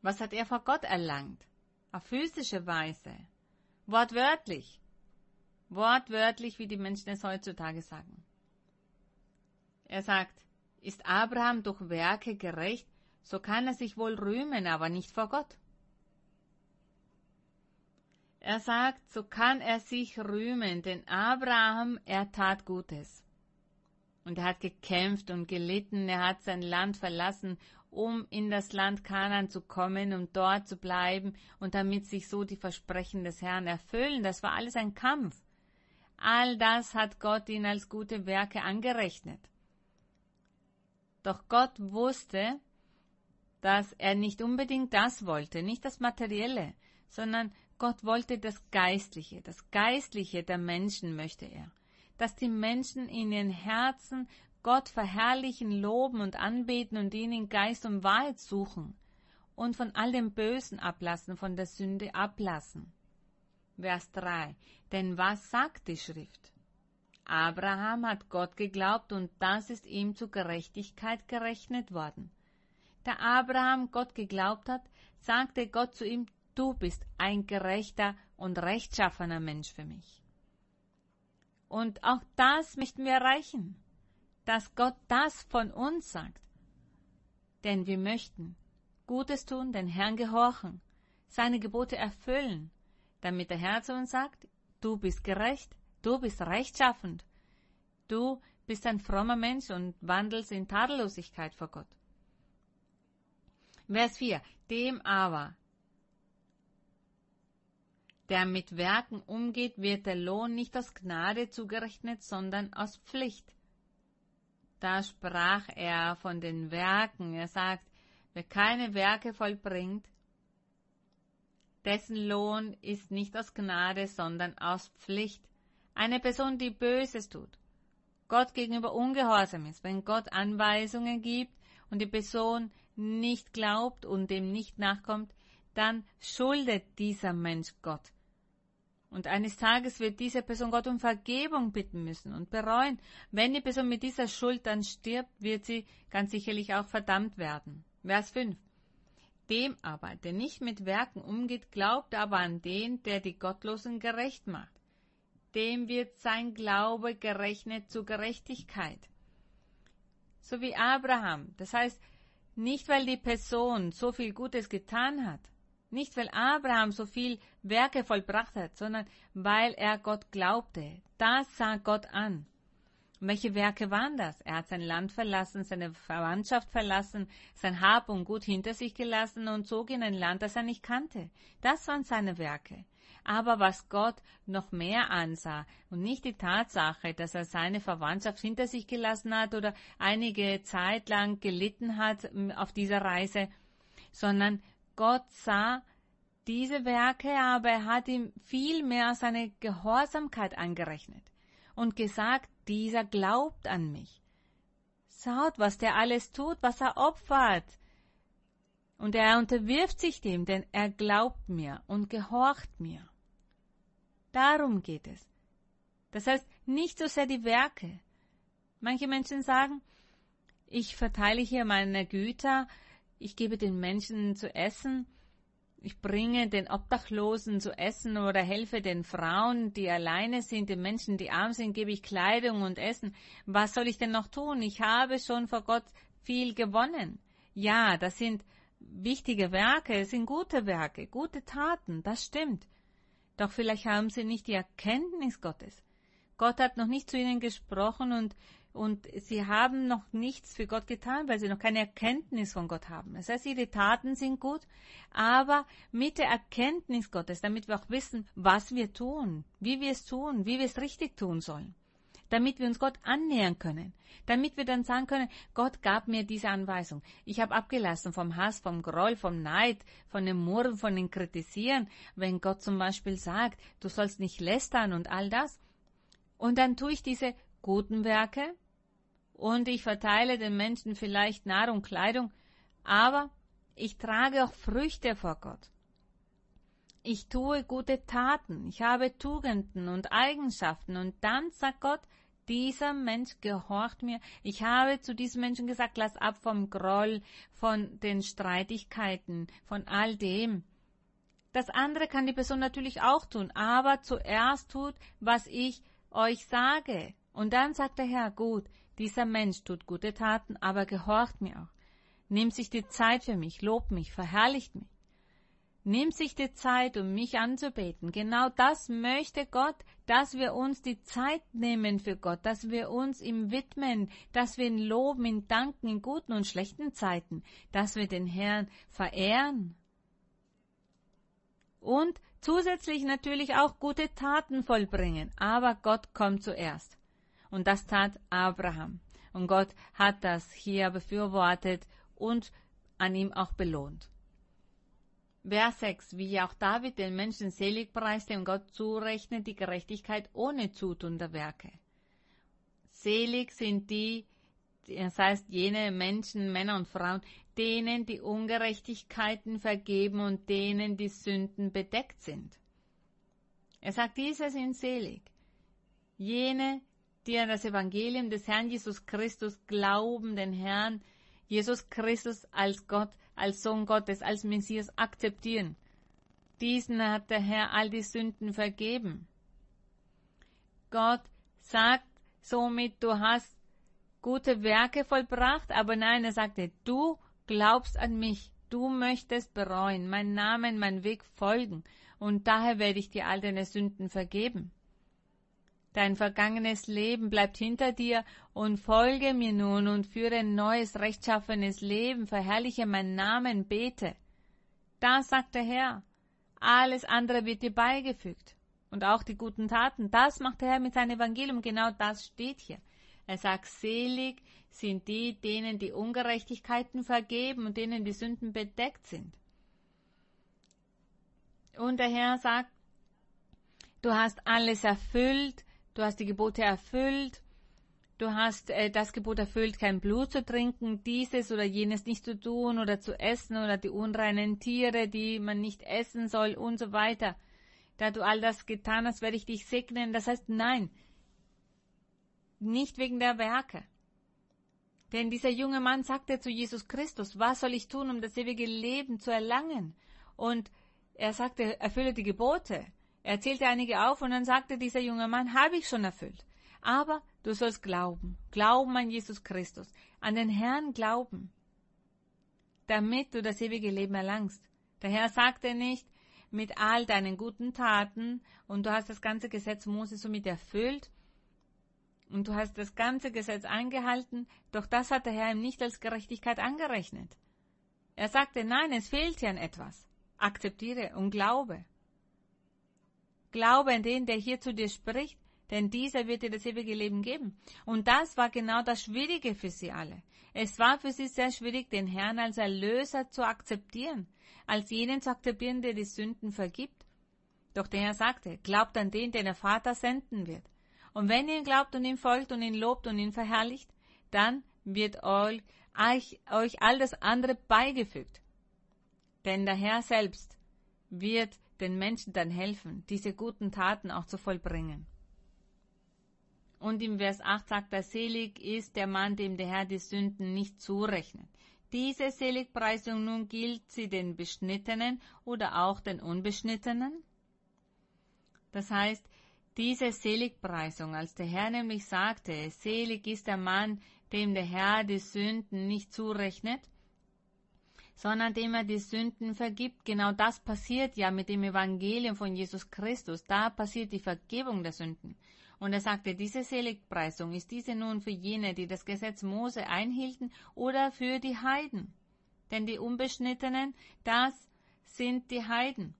S1: Was hat er vor Gott erlangt? Auf physische Weise. Wortwörtlich. Wortwörtlich, wie die Menschen es heutzutage sagen. Er sagt, ist Abraham durch Werke gerecht, so kann er sich wohl rühmen, aber nicht vor Gott. Er sagt, so kann er sich rühmen, denn Abraham, er tat Gutes. Und er hat gekämpft und gelitten, er hat sein Land verlassen, um in das Land Kanan zu kommen, um dort zu bleiben und damit sich so die Versprechen des Herrn erfüllen. Das war alles ein Kampf. All das hat Gott ihn als gute Werke angerechnet. Doch Gott wusste, dass er nicht unbedingt das wollte, nicht das Materielle, sondern Gott wollte das Geistliche, das Geistliche der Menschen möchte er, dass die Menschen in ihren Herzen Gott verherrlichen, loben und anbeten und ihn in Geist und Wahrheit suchen und von all dem Bösen ablassen, von der Sünde ablassen. Vers 3. Denn was sagt die Schrift? Abraham hat Gott geglaubt und das ist ihm zur Gerechtigkeit gerechnet worden. Da Abraham Gott geglaubt hat, sagte Gott zu ihm, du bist ein gerechter und rechtschaffener Mensch für mich. Und auch das möchten wir erreichen, dass Gott das von uns sagt. Denn wir möchten Gutes tun, den Herrn gehorchen, seine Gebote erfüllen, damit der Herr zu uns sagt, du bist gerecht, du bist rechtschaffend, du bist ein frommer Mensch und wandelst in Tadellosigkeit vor Gott. Vers 4. Dem aber, der mit Werken umgeht, wird der Lohn nicht aus Gnade zugerechnet, sondern aus Pflicht. Da sprach er von den Werken. Er sagt, wer keine Werke vollbringt, dessen Lohn ist nicht aus Gnade, sondern aus Pflicht. Eine Person, die Böses tut, Gott gegenüber ungehorsam ist, wenn Gott Anweisungen gibt und die Person nicht glaubt und dem nicht nachkommt, dann schuldet dieser Mensch Gott. Und eines Tages wird diese Person Gott um Vergebung bitten müssen und bereuen. Wenn die Person mit dieser Schuld dann stirbt, wird sie ganz sicherlich auch verdammt werden. Vers 5. Dem aber, der nicht mit Werken umgeht, glaubt aber an den, der die Gottlosen gerecht macht. Dem wird sein Glaube gerechnet zur Gerechtigkeit. So wie Abraham. Das heißt, nicht weil die Person so viel Gutes getan hat, nicht weil Abraham so viel Werke vollbracht hat, sondern weil er Gott glaubte. Das sah Gott an. welche Werke waren das? Er hat sein Land verlassen, seine Verwandtschaft verlassen, sein Hab und Gut hinter sich gelassen und zog in ein Land, das er nicht kannte. Das waren seine Werke. Aber was Gott noch mehr ansah und nicht die Tatsache, dass er seine Verwandtschaft hinter sich gelassen hat oder einige Zeit lang gelitten hat auf dieser Reise, sondern Gott sah diese Werke, aber er hat ihm viel mehr seine Gehorsamkeit angerechnet und gesagt, dieser glaubt an mich. Schaut, was der alles tut, was er opfert. Und er unterwirft sich dem, denn er glaubt mir und gehorcht mir. Darum geht es. Das heißt, nicht so sehr die Werke. Manche Menschen sagen, ich verteile hier meine Güter, ich gebe den Menschen zu essen, ich bringe den Obdachlosen zu essen oder helfe den Frauen, die alleine sind, den Menschen, die arm sind, gebe ich Kleidung und Essen. Was soll ich denn noch tun? Ich habe schon vor Gott viel gewonnen. Ja, das sind wichtige Werke, es sind gute Werke, gute Taten, das stimmt. Doch vielleicht haben sie nicht die Erkenntnis Gottes. Gott hat noch nicht zu ihnen gesprochen und, und sie haben noch nichts für Gott getan, weil sie noch keine Erkenntnis von Gott haben. Das heißt, ihre Taten sind gut, aber mit der Erkenntnis Gottes, damit wir auch wissen, was wir tun, wie wir es tun, wie wir es richtig tun sollen damit wir uns Gott annähern können, damit wir dann sagen können, Gott gab mir diese Anweisung. Ich habe abgelassen vom Hass, vom Groll, vom Neid, von dem Murren, von dem Kritisieren, wenn Gott zum Beispiel sagt, du sollst nicht lästern und all das. Und dann tue ich diese guten Werke und ich verteile den Menschen vielleicht Nahrung, Kleidung, aber ich trage auch Früchte vor Gott. Ich tue gute Taten, ich habe Tugenden und Eigenschaften und dann sagt Gott, dieser Mensch gehorcht mir. Ich habe zu diesem Menschen gesagt, lass ab vom Groll, von den Streitigkeiten, von all dem. Das andere kann die Person natürlich auch tun, aber zuerst tut, was ich euch sage. Und dann sagt der Herr, gut, dieser Mensch tut gute Taten, aber gehorcht mir auch. Nimmt sich die Zeit für mich, lobt mich, verherrlicht mich. Nimm sich die Zeit, um mich anzubeten. Genau das möchte Gott, dass wir uns die Zeit nehmen für Gott, dass wir uns ihm widmen, dass wir ihn loben, ihn danken in guten und schlechten Zeiten, dass wir den Herrn verehren. Und zusätzlich natürlich auch gute Taten vollbringen. Aber Gott kommt zuerst. Und das tat Abraham. Und Gott hat das hier befürwortet und an ihm auch belohnt. Vers 6, wie auch David den Menschen selig preiste und Gott zurechnet die Gerechtigkeit ohne Zutun der Werke. Selig sind die, das heißt jene Menschen, Männer und Frauen, denen die Ungerechtigkeiten vergeben und denen die Sünden bedeckt sind. Er sagt, diese sind selig. Jene, die an das Evangelium des Herrn Jesus Christus glauben, den Herrn Jesus Christus als Gott als Sohn Gottes, als Messias akzeptieren. Diesen hat der Herr all die Sünden vergeben. Gott sagt somit, du hast gute Werke vollbracht, aber nein, er sagte, du glaubst an mich, du möchtest bereuen, mein Namen, mein Weg folgen, und daher werde ich dir all deine Sünden vergeben. Dein vergangenes Leben bleibt hinter dir und folge mir nun und führe ein neues, rechtschaffenes Leben, verherrliche meinen Namen, bete. Da sagt der Herr. Alles andere wird dir beigefügt. Und auch die guten Taten. Das macht der Herr mit seinem Evangelium. Genau das steht hier. Er sagt, selig sind die, denen die Ungerechtigkeiten vergeben und denen die Sünden bedeckt sind. Und der Herr sagt, du hast alles erfüllt, du hast die Gebote erfüllt, du hast äh, das Gebot erfüllt, kein Blut zu trinken, dieses oder jenes nicht zu tun oder zu essen oder die unreinen Tiere, die man nicht essen soll und so weiter. Da du all das getan hast, werde ich dich segnen. Das heißt, nein, nicht wegen der Werke. Denn dieser junge Mann sagte zu Jesus Christus, was soll ich tun, um das ewige Leben zu erlangen? Und er sagte, erfülle die Gebote. Er zählte einige auf und dann sagte dieser junge Mann, habe ich schon erfüllt. Aber du sollst glauben, glauben an Jesus Christus, an den Herrn glauben, damit du das ewige Leben erlangst. Der Herr sagte nicht, mit all deinen guten Taten und du hast das ganze Gesetz Moses somit erfüllt und du hast das ganze Gesetz eingehalten, doch das hat der Herr ihm nicht als Gerechtigkeit angerechnet. Er sagte, nein, es fehlt dir an etwas. Akzeptiere und glaube. Glaube an den, der hier zu dir spricht, denn dieser wird dir das ewige Leben geben. Und das war genau das Schwierige für sie alle. Es war für sie sehr schwierig, den Herrn als Erlöser zu akzeptieren, als jenen zu akzeptieren, der die Sünden vergibt. Doch der Herr sagte, glaubt an den, den der Vater senden wird. Und wenn ihr ihn glaubt und ihn folgt und ihn lobt und ihn verherrlicht, dann wird euch, euch all das andere beigefügt. Denn der Herr selbst wird den Menschen dann helfen, diese guten Taten auch zu vollbringen. Und im Vers 8 sagt er, selig ist der Mann, dem der Herr die Sünden nicht zurechnet. Diese Seligpreisung nun gilt sie den Beschnittenen oder auch den Unbeschnittenen? Das heißt, diese Seligpreisung, als der Herr nämlich sagte, selig ist der Mann, dem der Herr die Sünden nicht zurechnet, sondern dem er die Sünden vergibt. Genau das passiert ja mit dem Evangelium von Jesus Christus. Da passiert die Vergebung der Sünden. Und er sagte, diese Seligpreisung ist diese nun für jene, die das Gesetz Mose einhielten, oder für die Heiden. Denn die Unbeschnittenen, das sind die Heiden.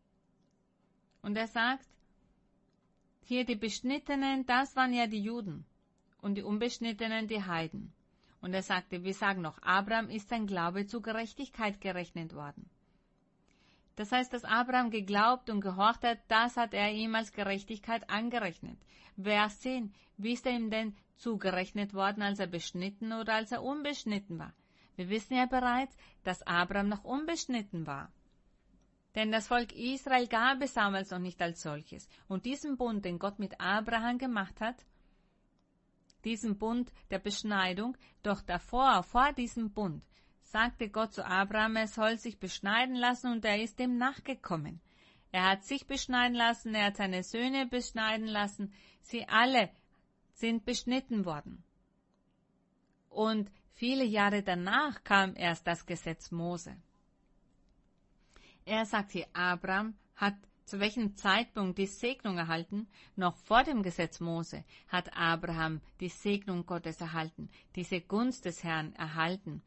S1: Und er sagt, hier die Beschnittenen, das waren ja die Juden. Und die Unbeschnittenen die Heiden. Und er sagte, wir sagen noch, Abraham ist sein Glaube zu Gerechtigkeit gerechnet worden. Das heißt, dass Abraham geglaubt und gehorcht hat, das hat er ihm als Gerechtigkeit angerechnet. Vers 10. Wie ist er ihm denn zugerechnet worden, als er beschnitten oder als er unbeschnitten war? Wir wissen ja bereits, dass Abraham noch unbeschnitten war. Denn das Volk Israel gab es damals noch nicht als solches. Und diesen Bund, den Gott mit Abraham gemacht hat, diesen Bund der Beschneidung, doch davor, vor diesem Bund, sagte Gott zu Abraham, er soll sich beschneiden lassen und er ist dem nachgekommen. Er hat sich beschneiden lassen, er hat seine Söhne beschneiden lassen, sie alle sind beschnitten worden. Und viele Jahre danach kam erst das Gesetz Mose. Er sagt hier, Abraham hat zu welchem Zeitpunkt die Segnung erhalten? Noch vor dem Gesetz Mose hat Abraham die Segnung Gottes erhalten, diese Gunst des Herrn erhalten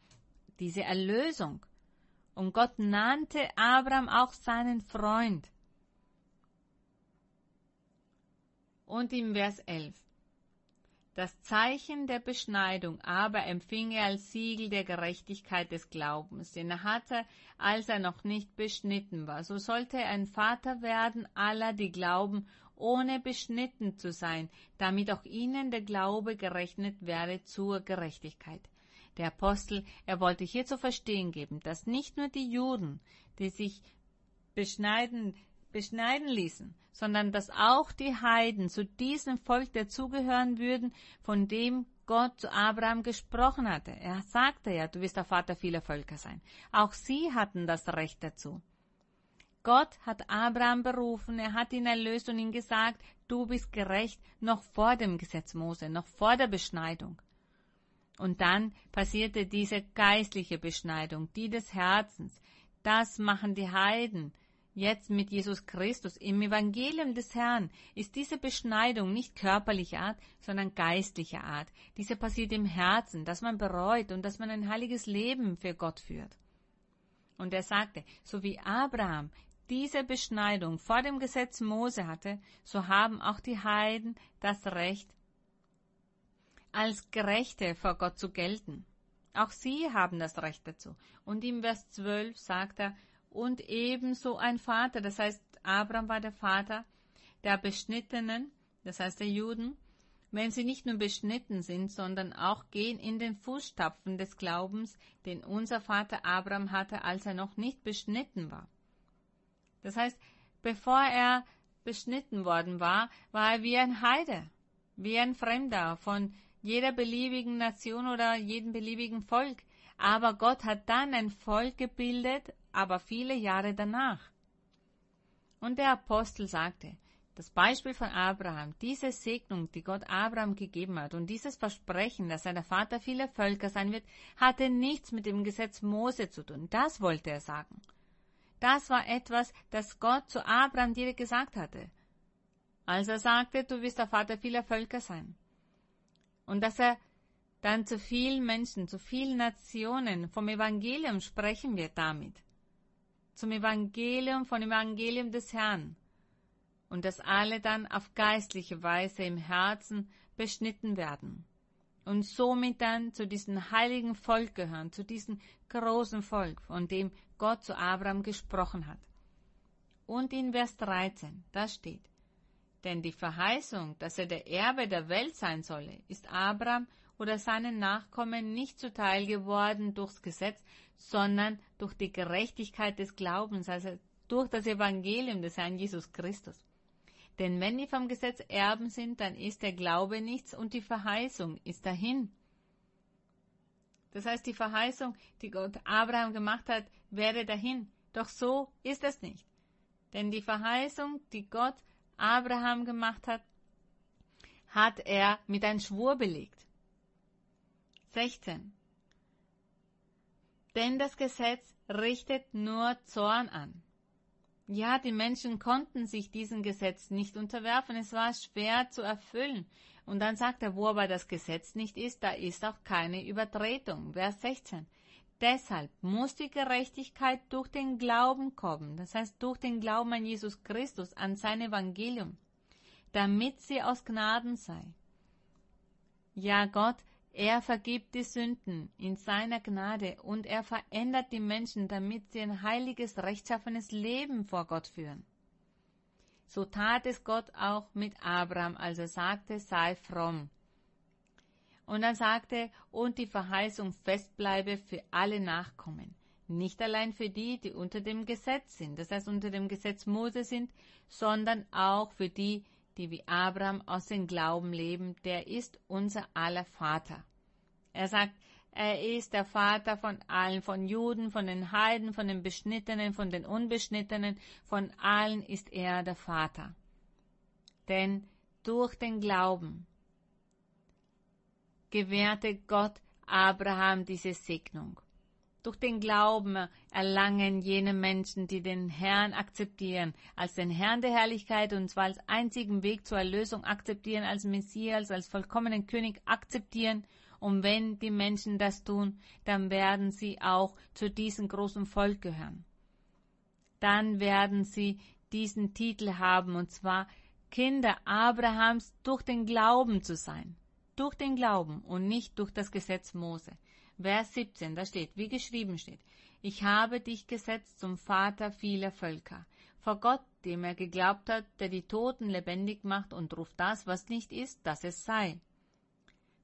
S1: diese Erlösung. Und Gott nannte Abraham auch seinen Freund. Und im Vers 11. Das Zeichen der Beschneidung aber empfing er als Siegel der Gerechtigkeit des Glaubens, den er hatte, als er noch nicht beschnitten war. So sollte er ein Vater werden aller, die glauben, ohne beschnitten zu sein, damit auch ihnen der Glaube gerechnet werde zur Gerechtigkeit. Der Apostel, er wollte hier zu verstehen geben, dass nicht nur die Juden, die sich beschneiden, beschneiden ließen, sondern dass auch die Heiden zu diesem Volk dazugehören würden, von dem Gott zu Abraham gesprochen hatte. Er sagte ja, du wirst der Vater vieler Völker sein. Auch sie hatten das Recht dazu. Gott hat Abraham berufen, er hat ihn erlöst und ihm gesagt, du bist gerecht, noch vor dem Gesetz Mose, noch vor der Beschneidung. Und dann passierte diese geistliche Beschneidung, die des Herzens. Das machen die Heiden. Jetzt mit Jesus Christus im Evangelium des Herrn ist diese Beschneidung nicht körperlicher Art, sondern geistlicher Art. Diese passiert im Herzen, dass man bereut und dass man ein heiliges Leben für Gott führt. Und er sagte, so wie Abraham diese Beschneidung vor dem Gesetz Mose hatte, so haben auch die Heiden das Recht, als Gerechte vor Gott zu gelten. Auch sie haben das Recht dazu. Und im Vers 12 sagt er, und ebenso ein Vater, das heißt, Abraham war der Vater der Beschnittenen, das heißt der Juden, wenn sie nicht nur beschnitten sind, sondern auch gehen in den Fußstapfen des Glaubens, den unser Vater Abraham hatte, als er noch nicht beschnitten war. Das heißt, bevor er beschnitten worden war, war er wie ein Heide, wie ein Fremder von jeder beliebigen Nation oder jedem beliebigen Volk. Aber Gott hat dann ein Volk gebildet, aber viele Jahre danach. Und der Apostel sagte, das Beispiel von Abraham, diese Segnung, die Gott Abraham gegeben hat und dieses Versprechen, dass er der Vater vieler Völker sein wird, hatte nichts mit dem Gesetz Mose zu tun. Das wollte er sagen. Das war etwas, das Gott zu Abraham direkt gesagt hatte. Als er sagte, du wirst der Vater vieler Völker sein und dass er dann zu vielen Menschen, zu vielen Nationen vom Evangelium sprechen wird damit. Zum Evangelium, von Evangelium des Herrn. Und dass alle dann auf geistliche Weise im Herzen beschnitten werden. Und somit dann zu diesem heiligen Volk gehören, zu diesem großen Volk, von dem Gott zu Abraham gesprochen hat. Und in Vers 13, da steht, denn die Verheißung, dass er der Erbe der Welt sein solle, ist Abraham oder seinen Nachkommen nicht zuteil geworden durchs Gesetz, sondern durch die Gerechtigkeit des Glaubens, also durch das Evangelium des Herrn Jesus Christus. Denn wenn die vom Gesetz Erben sind, dann ist der Glaube nichts und die Verheißung ist dahin. Das heißt, die Verheißung, die Gott Abraham gemacht hat, wäre dahin. Doch so ist es nicht. Denn die Verheißung, die Gott Abraham gemacht hat, hat er mit einem Schwur belegt. 16. Denn das Gesetz richtet nur Zorn an. Ja, die Menschen konnten sich diesem Gesetz nicht unterwerfen, es war schwer zu erfüllen. Und dann sagt er, wo aber das Gesetz nicht ist, da ist auch keine Übertretung. Vers 16. Deshalb muss die Gerechtigkeit durch den Glauben kommen, das heißt durch den Glauben an Jesus Christus, an sein Evangelium, damit sie aus Gnaden sei. Ja, Gott, er vergibt die Sünden in seiner Gnade und er verändert die Menschen, damit sie ein heiliges, rechtschaffenes Leben vor Gott führen. So tat es Gott auch mit Abraham, als er sagte, sei fromm. Und dann sagte, und die Verheißung festbleibe für alle Nachkommen. Nicht allein für die, die unter dem Gesetz sind, das heißt unter dem Gesetz Mose sind, sondern auch für die, die wie Abraham aus dem Glauben leben, der ist unser aller Vater. Er sagt, er ist der Vater von allen, von Juden, von den Heiden, von den Beschnittenen, von den Unbeschnittenen, von allen ist er der Vater. Denn durch den Glauben gewährte Gott Abraham diese Segnung. Durch den Glauben erlangen jene Menschen, die den Herrn akzeptieren, als den Herrn der Herrlichkeit und zwar als einzigen Weg zur Erlösung akzeptieren, als Messias, als vollkommenen König akzeptieren. Und wenn die Menschen das tun, dann werden sie auch zu diesem großen Volk gehören. Dann werden sie diesen Titel haben, und zwar Kinder Abrahams durch den Glauben zu sein durch den Glauben und nicht durch das Gesetz Mose. Vers 17, da steht, wie geschrieben steht, ich habe dich gesetzt zum Vater vieler Völker, vor Gott, dem er geglaubt hat, der die Toten lebendig macht und ruft das, was nicht ist, dass es sei.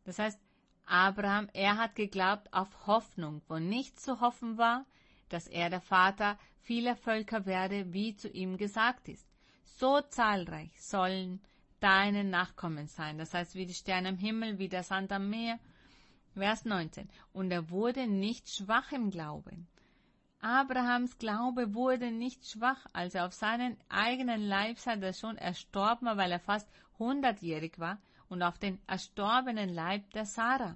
S1: Das heißt, Abraham, er hat geglaubt auf Hoffnung, wo nichts zu hoffen war, dass er der Vater vieler Völker werde, wie zu ihm gesagt ist. So zahlreich sollen deine Nachkommen sein. Das heißt, wie die Sterne im Himmel, wie der Sand am Meer. Vers 19. Und er wurde nicht schwach im Glauben. Abrahams Glaube wurde nicht schwach, als er auf seinen eigenen Leib sah, der schon erstorben war, weil er fast hundertjährig war, und auf den erstorbenen Leib der Sarah.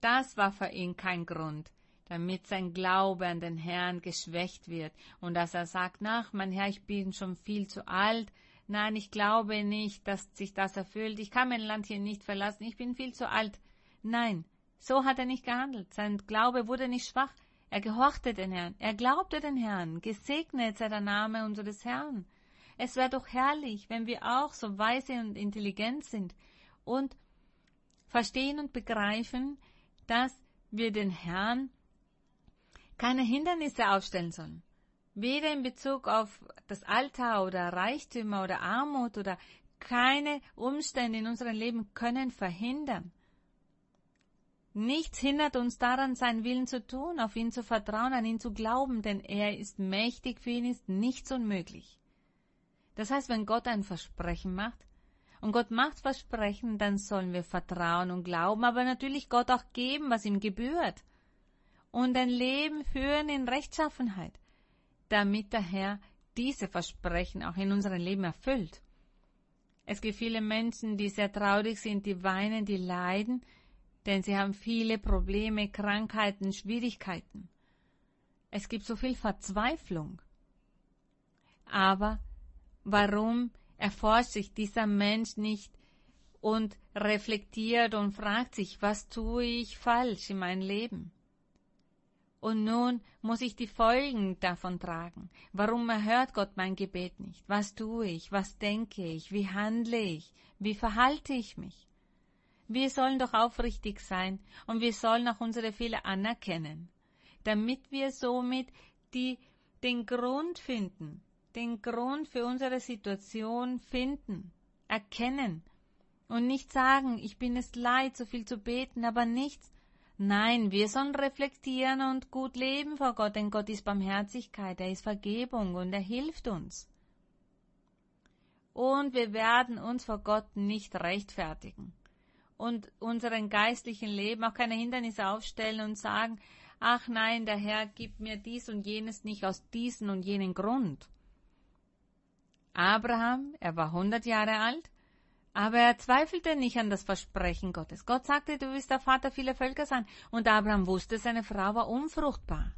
S1: Das war für ihn kein Grund, damit sein Glaube an den Herrn geschwächt wird und dass er sagt, nach, mein Herr, ich bin schon viel zu alt, Nein, ich glaube nicht, dass sich das erfüllt. Ich kann mein Land hier nicht verlassen. Ich bin viel zu alt. Nein, so hat er nicht gehandelt. Sein Glaube wurde nicht schwach. Er gehorchte den Herrn. Er glaubte den Herrn. Gesegnet sei der Name unseres Herrn. Es wäre doch herrlich, wenn wir auch so weise und intelligent sind und verstehen und begreifen, dass wir den Herrn keine Hindernisse aufstellen sollen. Weder in Bezug auf das Alter oder Reichtümer oder Armut oder keine Umstände in unserem Leben können verhindern. Nichts hindert uns daran, seinen Willen zu tun, auf ihn zu vertrauen, an ihn zu glauben, denn er ist mächtig, für ihn ist nichts unmöglich. Das heißt, wenn Gott ein Versprechen macht, und Gott macht Versprechen, dann sollen wir vertrauen und glauben, aber natürlich Gott auch geben, was ihm gebührt. Und ein Leben führen in Rechtschaffenheit damit der Herr diese Versprechen auch in unserem Leben erfüllt. Es gibt viele Menschen, die sehr traurig sind, die weinen, die leiden, denn sie haben viele Probleme, Krankheiten, Schwierigkeiten. Es gibt so viel Verzweiflung. Aber warum erforscht sich dieser Mensch nicht und reflektiert und fragt sich, was tue ich falsch in meinem Leben? Und nun muss ich die Folgen davon tragen. Warum erhört Gott mein Gebet nicht? Was tue ich? Was denke ich? Wie handle ich? Wie verhalte ich mich? Wir sollen doch aufrichtig sein und wir sollen auch unsere Fehler anerkennen, damit wir somit die, den Grund finden, den Grund für unsere Situation finden, erkennen und nicht sagen, ich bin es leid, so viel zu beten, aber nichts Nein, wir sollen reflektieren und gut leben vor Gott, denn Gott ist Barmherzigkeit, er ist Vergebung und er hilft uns. Und wir werden uns vor Gott nicht rechtfertigen und unseren geistlichen Leben auch keine Hindernisse aufstellen und sagen, ach nein, der Herr gibt mir dies und jenes nicht aus diesem und jenen Grund. Abraham, er war hundert Jahre alt, Aber er zweifelte nicht an das Versprechen Gottes. Gott sagte, du wirst der Vater vieler Völker sein. Und Abraham wusste, seine Frau war unfruchtbar.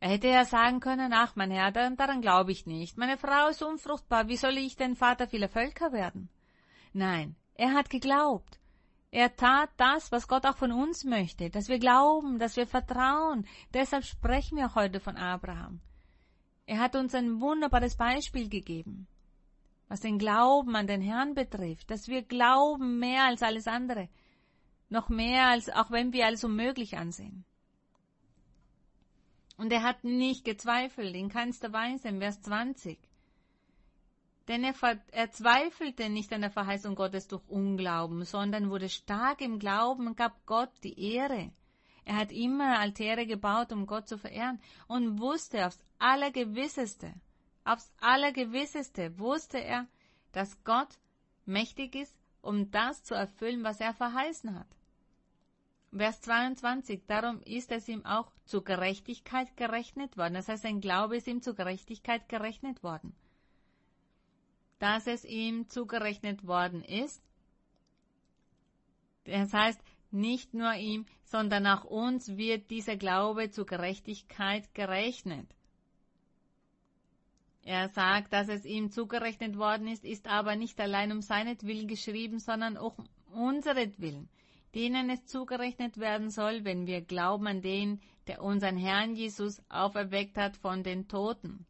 S1: Er hätte ja sagen können, ach mein Herr, daran glaube ich nicht. Meine Frau ist unfruchtbar, wie soll ich denn Vater vieler Völker werden? Nein, er hat geglaubt. Er tat das, was Gott auch von uns möchte, dass wir glauben, dass wir vertrauen. Deshalb sprechen wir heute von Abraham. Er hat uns ein wunderbares Beispiel gegeben was den Glauben an den Herrn betrifft, dass wir glauben mehr als alles andere, noch mehr als auch wenn wir alles unmöglich ansehen. Und er hat nicht gezweifelt, in keinster Weise, im Vers 20. Denn er, er zweifelte nicht an der Verheißung Gottes durch Unglauben, sondern wurde stark im Glauben und gab Gott die Ehre. Er hat immer Altäre gebaut, um Gott zu verehren und wusste aufs Allergewisseste, Aufs Allergewisseste wusste er, dass Gott mächtig ist, um das zu erfüllen, was er verheißen hat. Vers 22, darum ist es ihm auch zur Gerechtigkeit gerechnet worden. Das heißt, sein Glaube ist ihm zur Gerechtigkeit gerechnet worden. Dass es ihm zugerechnet worden ist, das heißt, nicht nur ihm, sondern auch uns wird dieser Glaube zur Gerechtigkeit gerechnet. Er sagt, dass es ihm zugerechnet worden ist, ist aber nicht allein um seinetwillen geschrieben, sondern auch um unseretwillen, denen es zugerechnet werden soll, wenn wir glauben an den, der unseren Herrn Jesus auferweckt hat von den Toten.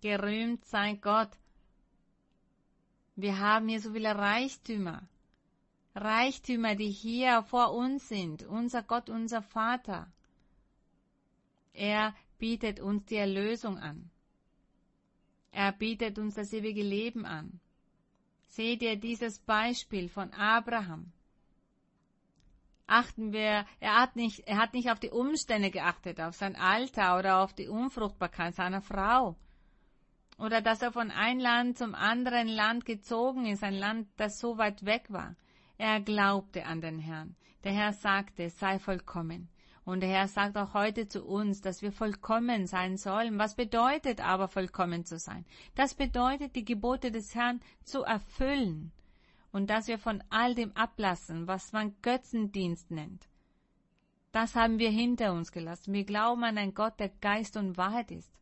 S1: Gerühmt sei Gott. Wir haben hier so viele Reichtümer. Reichtümer, die hier vor uns sind. Unser Gott, unser Vater. Er bietet uns die Erlösung an. Er bietet uns das ewige Leben an. Seht ihr dieses Beispiel von Abraham? Achten wir, er hat nicht, er hat nicht auf die Umstände geachtet, auf sein Alter oder auf die Unfruchtbarkeit seiner Frau. Oder dass er von einem Land zum anderen Land gezogen ist, ein Land, das so weit weg war. Er glaubte an den Herrn. Der Herr sagte, sei vollkommen. Und der Herr sagt auch heute zu uns, dass wir vollkommen sein sollen. Was bedeutet aber vollkommen zu sein? Das bedeutet, die Gebote des Herrn zu erfüllen und dass wir von all dem ablassen, was man Götzendienst nennt. Das haben wir hinter uns gelassen. Wir glauben an einen Gott, der Geist und Wahrheit ist.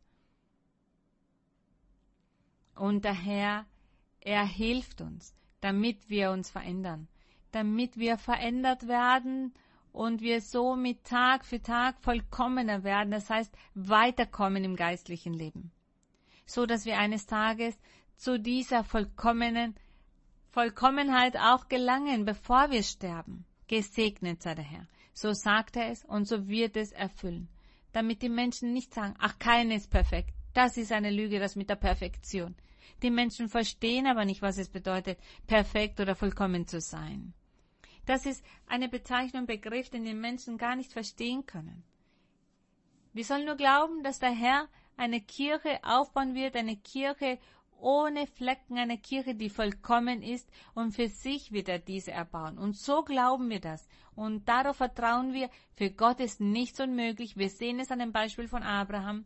S1: Und der Herr, er hilft uns, damit wir uns verändern, damit wir verändert werden und wir so mit Tag für Tag vollkommener werden, das heißt weiterkommen im geistlichen Leben, so dass wir eines Tages zu dieser vollkommenen Vollkommenheit auch gelangen, bevor wir sterben. Gesegnet sei der Herr. So sagt er es und so wird es erfüllen, damit die Menschen nicht sagen, ach, keiner ist perfekt. Das ist eine Lüge, das mit der Perfektion. Die Menschen verstehen aber nicht, was es bedeutet, perfekt oder vollkommen zu sein. Das ist eine Bezeichnung, Begriff, den die Menschen gar nicht verstehen können. Wir sollen nur glauben, dass der Herr eine Kirche aufbauen wird, eine Kirche ohne Flecken, eine Kirche, die vollkommen ist, und für sich wird er diese erbauen. Und so glauben wir das. Und darauf vertrauen wir, für Gott ist nichts unmöglich. Wir sehen es an dem Beispiel von Abraham.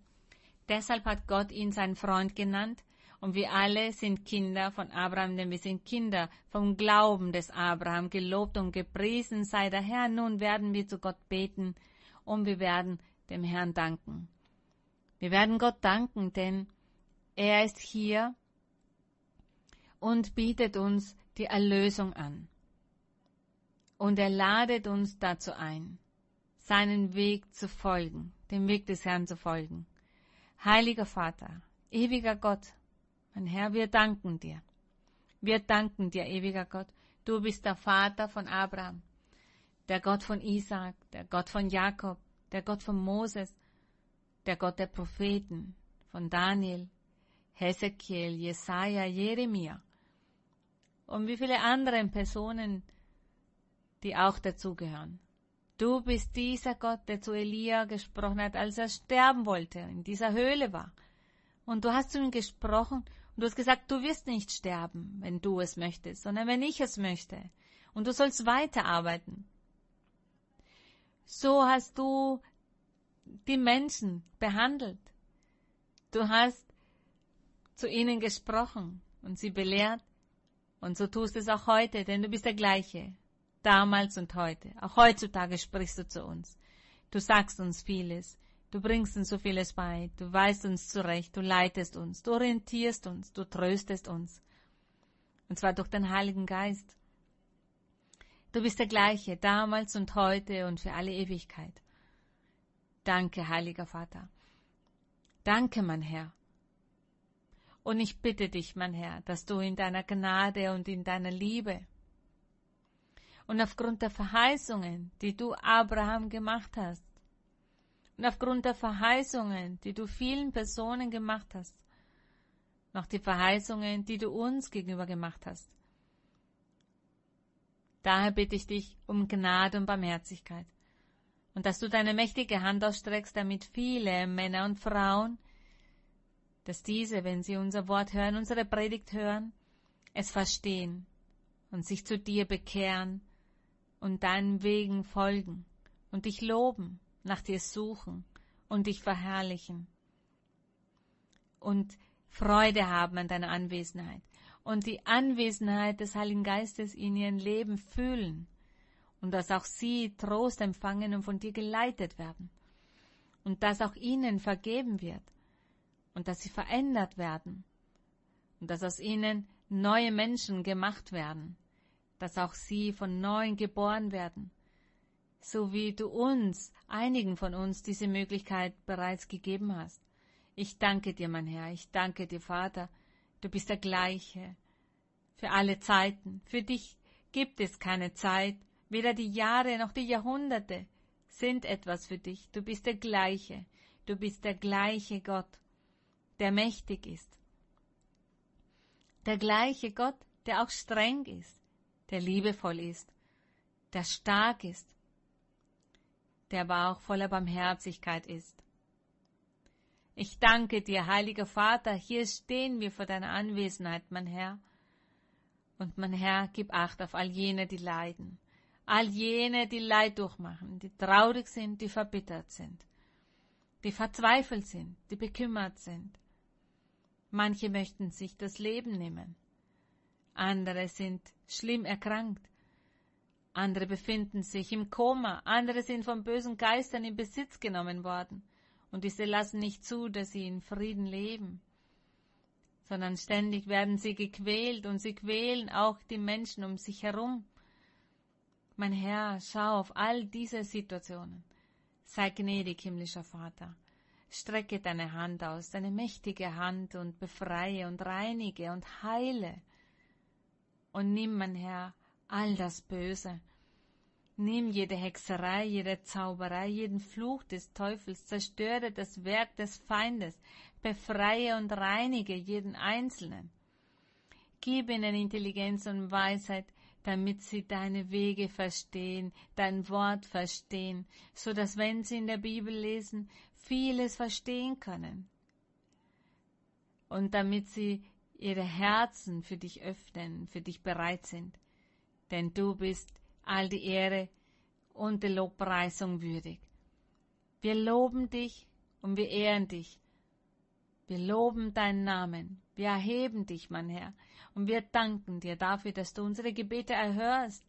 S1: Deshalb hat Gott ihn sein Freund genannt. Und wir alle sind Kinder von Abraham, denn wir sind Kinder vom Glauben des Abraham. Gelobt und gepriesen sei der Herr. Nun werden wir zu Gott beten und wir werden dem Herrn danken. Wir werden Gott danken, denn er ist hier und bietet uns die Erlösung an. Und er ladet uns dazu ein, seinen Weg zu folgen, dem Weg des Herrn zu folgen. Heiliger Vater, ewiger Gott, mein Herr, wir danken dir. Wir danken dir, ewiger Gott. Du bist der Vater von Abraham, der Gott von Isaac, der Gott von Jakob, der Gott von Moses, der Gott der Propheten, von Daniel, Hesekiel, Jesaja, Jeremia und wie viele andere Personen, die auch dazugehören. Du bist dieser Gott, der zu Elia gesprochen hat, als er sterben wollte, in dieser Höhle war. Und du hast zu ihm gesprochen und du hast gesagt, du wirst nicht sterben, wenn du es möchtest, sondern wenn ich es möchte. Und du sollst weiterarbeiten. So hast du die Menschen behandelt. Du hast zu ihnen gesprochen und sie belehrt Und so tust es auch heute, denn du bist der gleiche, damals und heute. Auch heutzutage sprichst du zu uns. Du sagst uns vieles. Du bringst uns so vieles bei. Du weist uns zurecht. Du leitest uns. Du orientierst uns. Du tröstest uns. Und zwar durch den Heiligen Geist. Du bist der gleiche, damals und heute und für alle Ewigkeit. Danke, heiliger Vater. Danke, mein Herr. Und ich bitte dich, mein Herr, dass du in deiner Gnade und in deiner Liebe und aufgrund der Verheißungen, die du Abraham gemacht hast, und aufgrund der Verheißungen, die du vielen Personen gemacht hast, noch die Verheißungen, die du uns gegenüber gemacht hast. Daher bitte ich dich um Gnade und Barmherzigkeit. Und dass du deine mächtige Hand ausstreckst, damit viele Männer und Frauen, dass diese, wenn sie unser Wort hören, unsere Predigt hören, es verstehen und sich zu dir bekehren und deinen Wegen folgen und dich loben, nach dir suchen und dich verherrlichen und Freude haben an deiner Anwesenheit und die Anwesenheit des Heiligen Geistes in ihrem Leben fühlen und dass auch sie Trost empfangen und von dir geleitet werden und dass auch ihnen vergeben wird und dass sie verändert werden und dass aus ihnen neue Menschen gemacht werden dass auch sie von neuem geboren werden, so wie du uns, einigen von uns, diese Möglichkeit bereits gegeben hast. Ich danke dir, mein Herr, ich danke dir, Vater, du bist der gleiche für alle Zeiten. Für dich gibt es keine Zeit, weder die Jahre noch die Jahrhunderte sind etwas für dich. Du bist der gleiche, du bist der gleiche Gott, der mächtig ist. Der gleiche Gott, der auch streng ist, der liebevoll ist, der stark ist, der aber auch voller Barmherzigkeit ist. Ich danke dir, heiliger Vater, hier stehen wir vor deiner Anwesenheit, mein Herr. Und mein Herr, gib Acht auf all jene, die leiden, all jene, die Leid durchmachen, die traurig sind, die verbittert sind, die verzweifelt sind, die bekümmert sind. Manche möchten sich das Leben nehmen andere sind schlimm erkrankt, andere befinden sich im Koma, andere sind von bösen Geistern in Besitz genommen worden, und diese lassen nicht zu, dass sie in Frieden leben, sondern ständig werden sie gequält und sie quälen auch die Menschen um sich herum. Mein Herr, schau auf all diese Situationen. Sei gnädig, himmlischer Vater. Strecke deine Hand aus, deine mächtige Hand und befreie und reinige und heile und nimm, mein Herr, all das Böse. Nimm jede Hexerei, jede Zauberei, jeden Fluch des Teufels, zerstöre das Werk des Feindes, befreie und reinige jeden Einzelnen. Gib ihnen Intelligenz und Weisheit, damit sie deine Wege verstehen, dein Wort verstehen, so dass wenn sie in der Bibel lesen, vieles verstehen können. Und damit sie ihre Herzen für dich öffnen, für dich bereit sind. Denn du bist all die Ehre und die Lobpreisung würdig. Wir loben dich und wir ehren dich. Wir loben deinen Namen. Wir erheben dich, mein Herr. Und wir danken dir dafür, dass du unsere Gebete erhörst.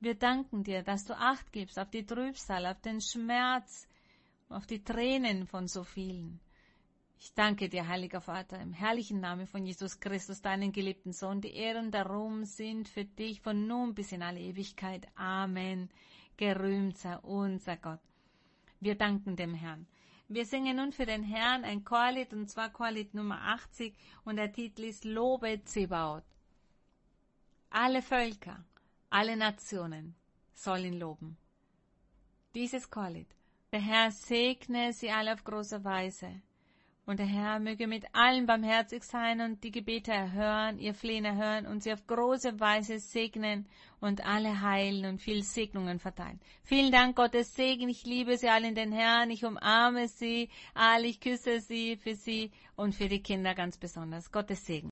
S1: Wir danken dir, dass du Acht gibst auf die Trübsal, auf den Schmerz, auf die Tränen von so vielen. Ich danke dir, heiliger Vater, im herrlichen Namen von Jesus Christus, deinen geliebten Sohn. Die Ehren Ruhm sind für dich von nun bis in alle Ewigkeit. Amen. Gerühmt sei unser Gott. Wir danken dem Herrn. Wir singen nun für den Herrn ein Chorlied, und zwar Chorlied Nummer 80, und der Titel ist Lobe Zebaoth. Alle Völker, alle Nationen sollen loben. Dieses Chorlied. Der Herr segne sie alle auf große Weise. Und der Herr möge mit allen barmherzig sein und die Gebete erhören, ihr Flehen erhören und sie auf große Weise segnen und alle heilen und viel Segnungen verteilen. Vielen Dank, Gottes Segen. Ich liebe sie alle in den Herrn. Ich umarme sie alle. Ich küsse sie für sie und für die Kinder ganz besonders. Gottes Segen.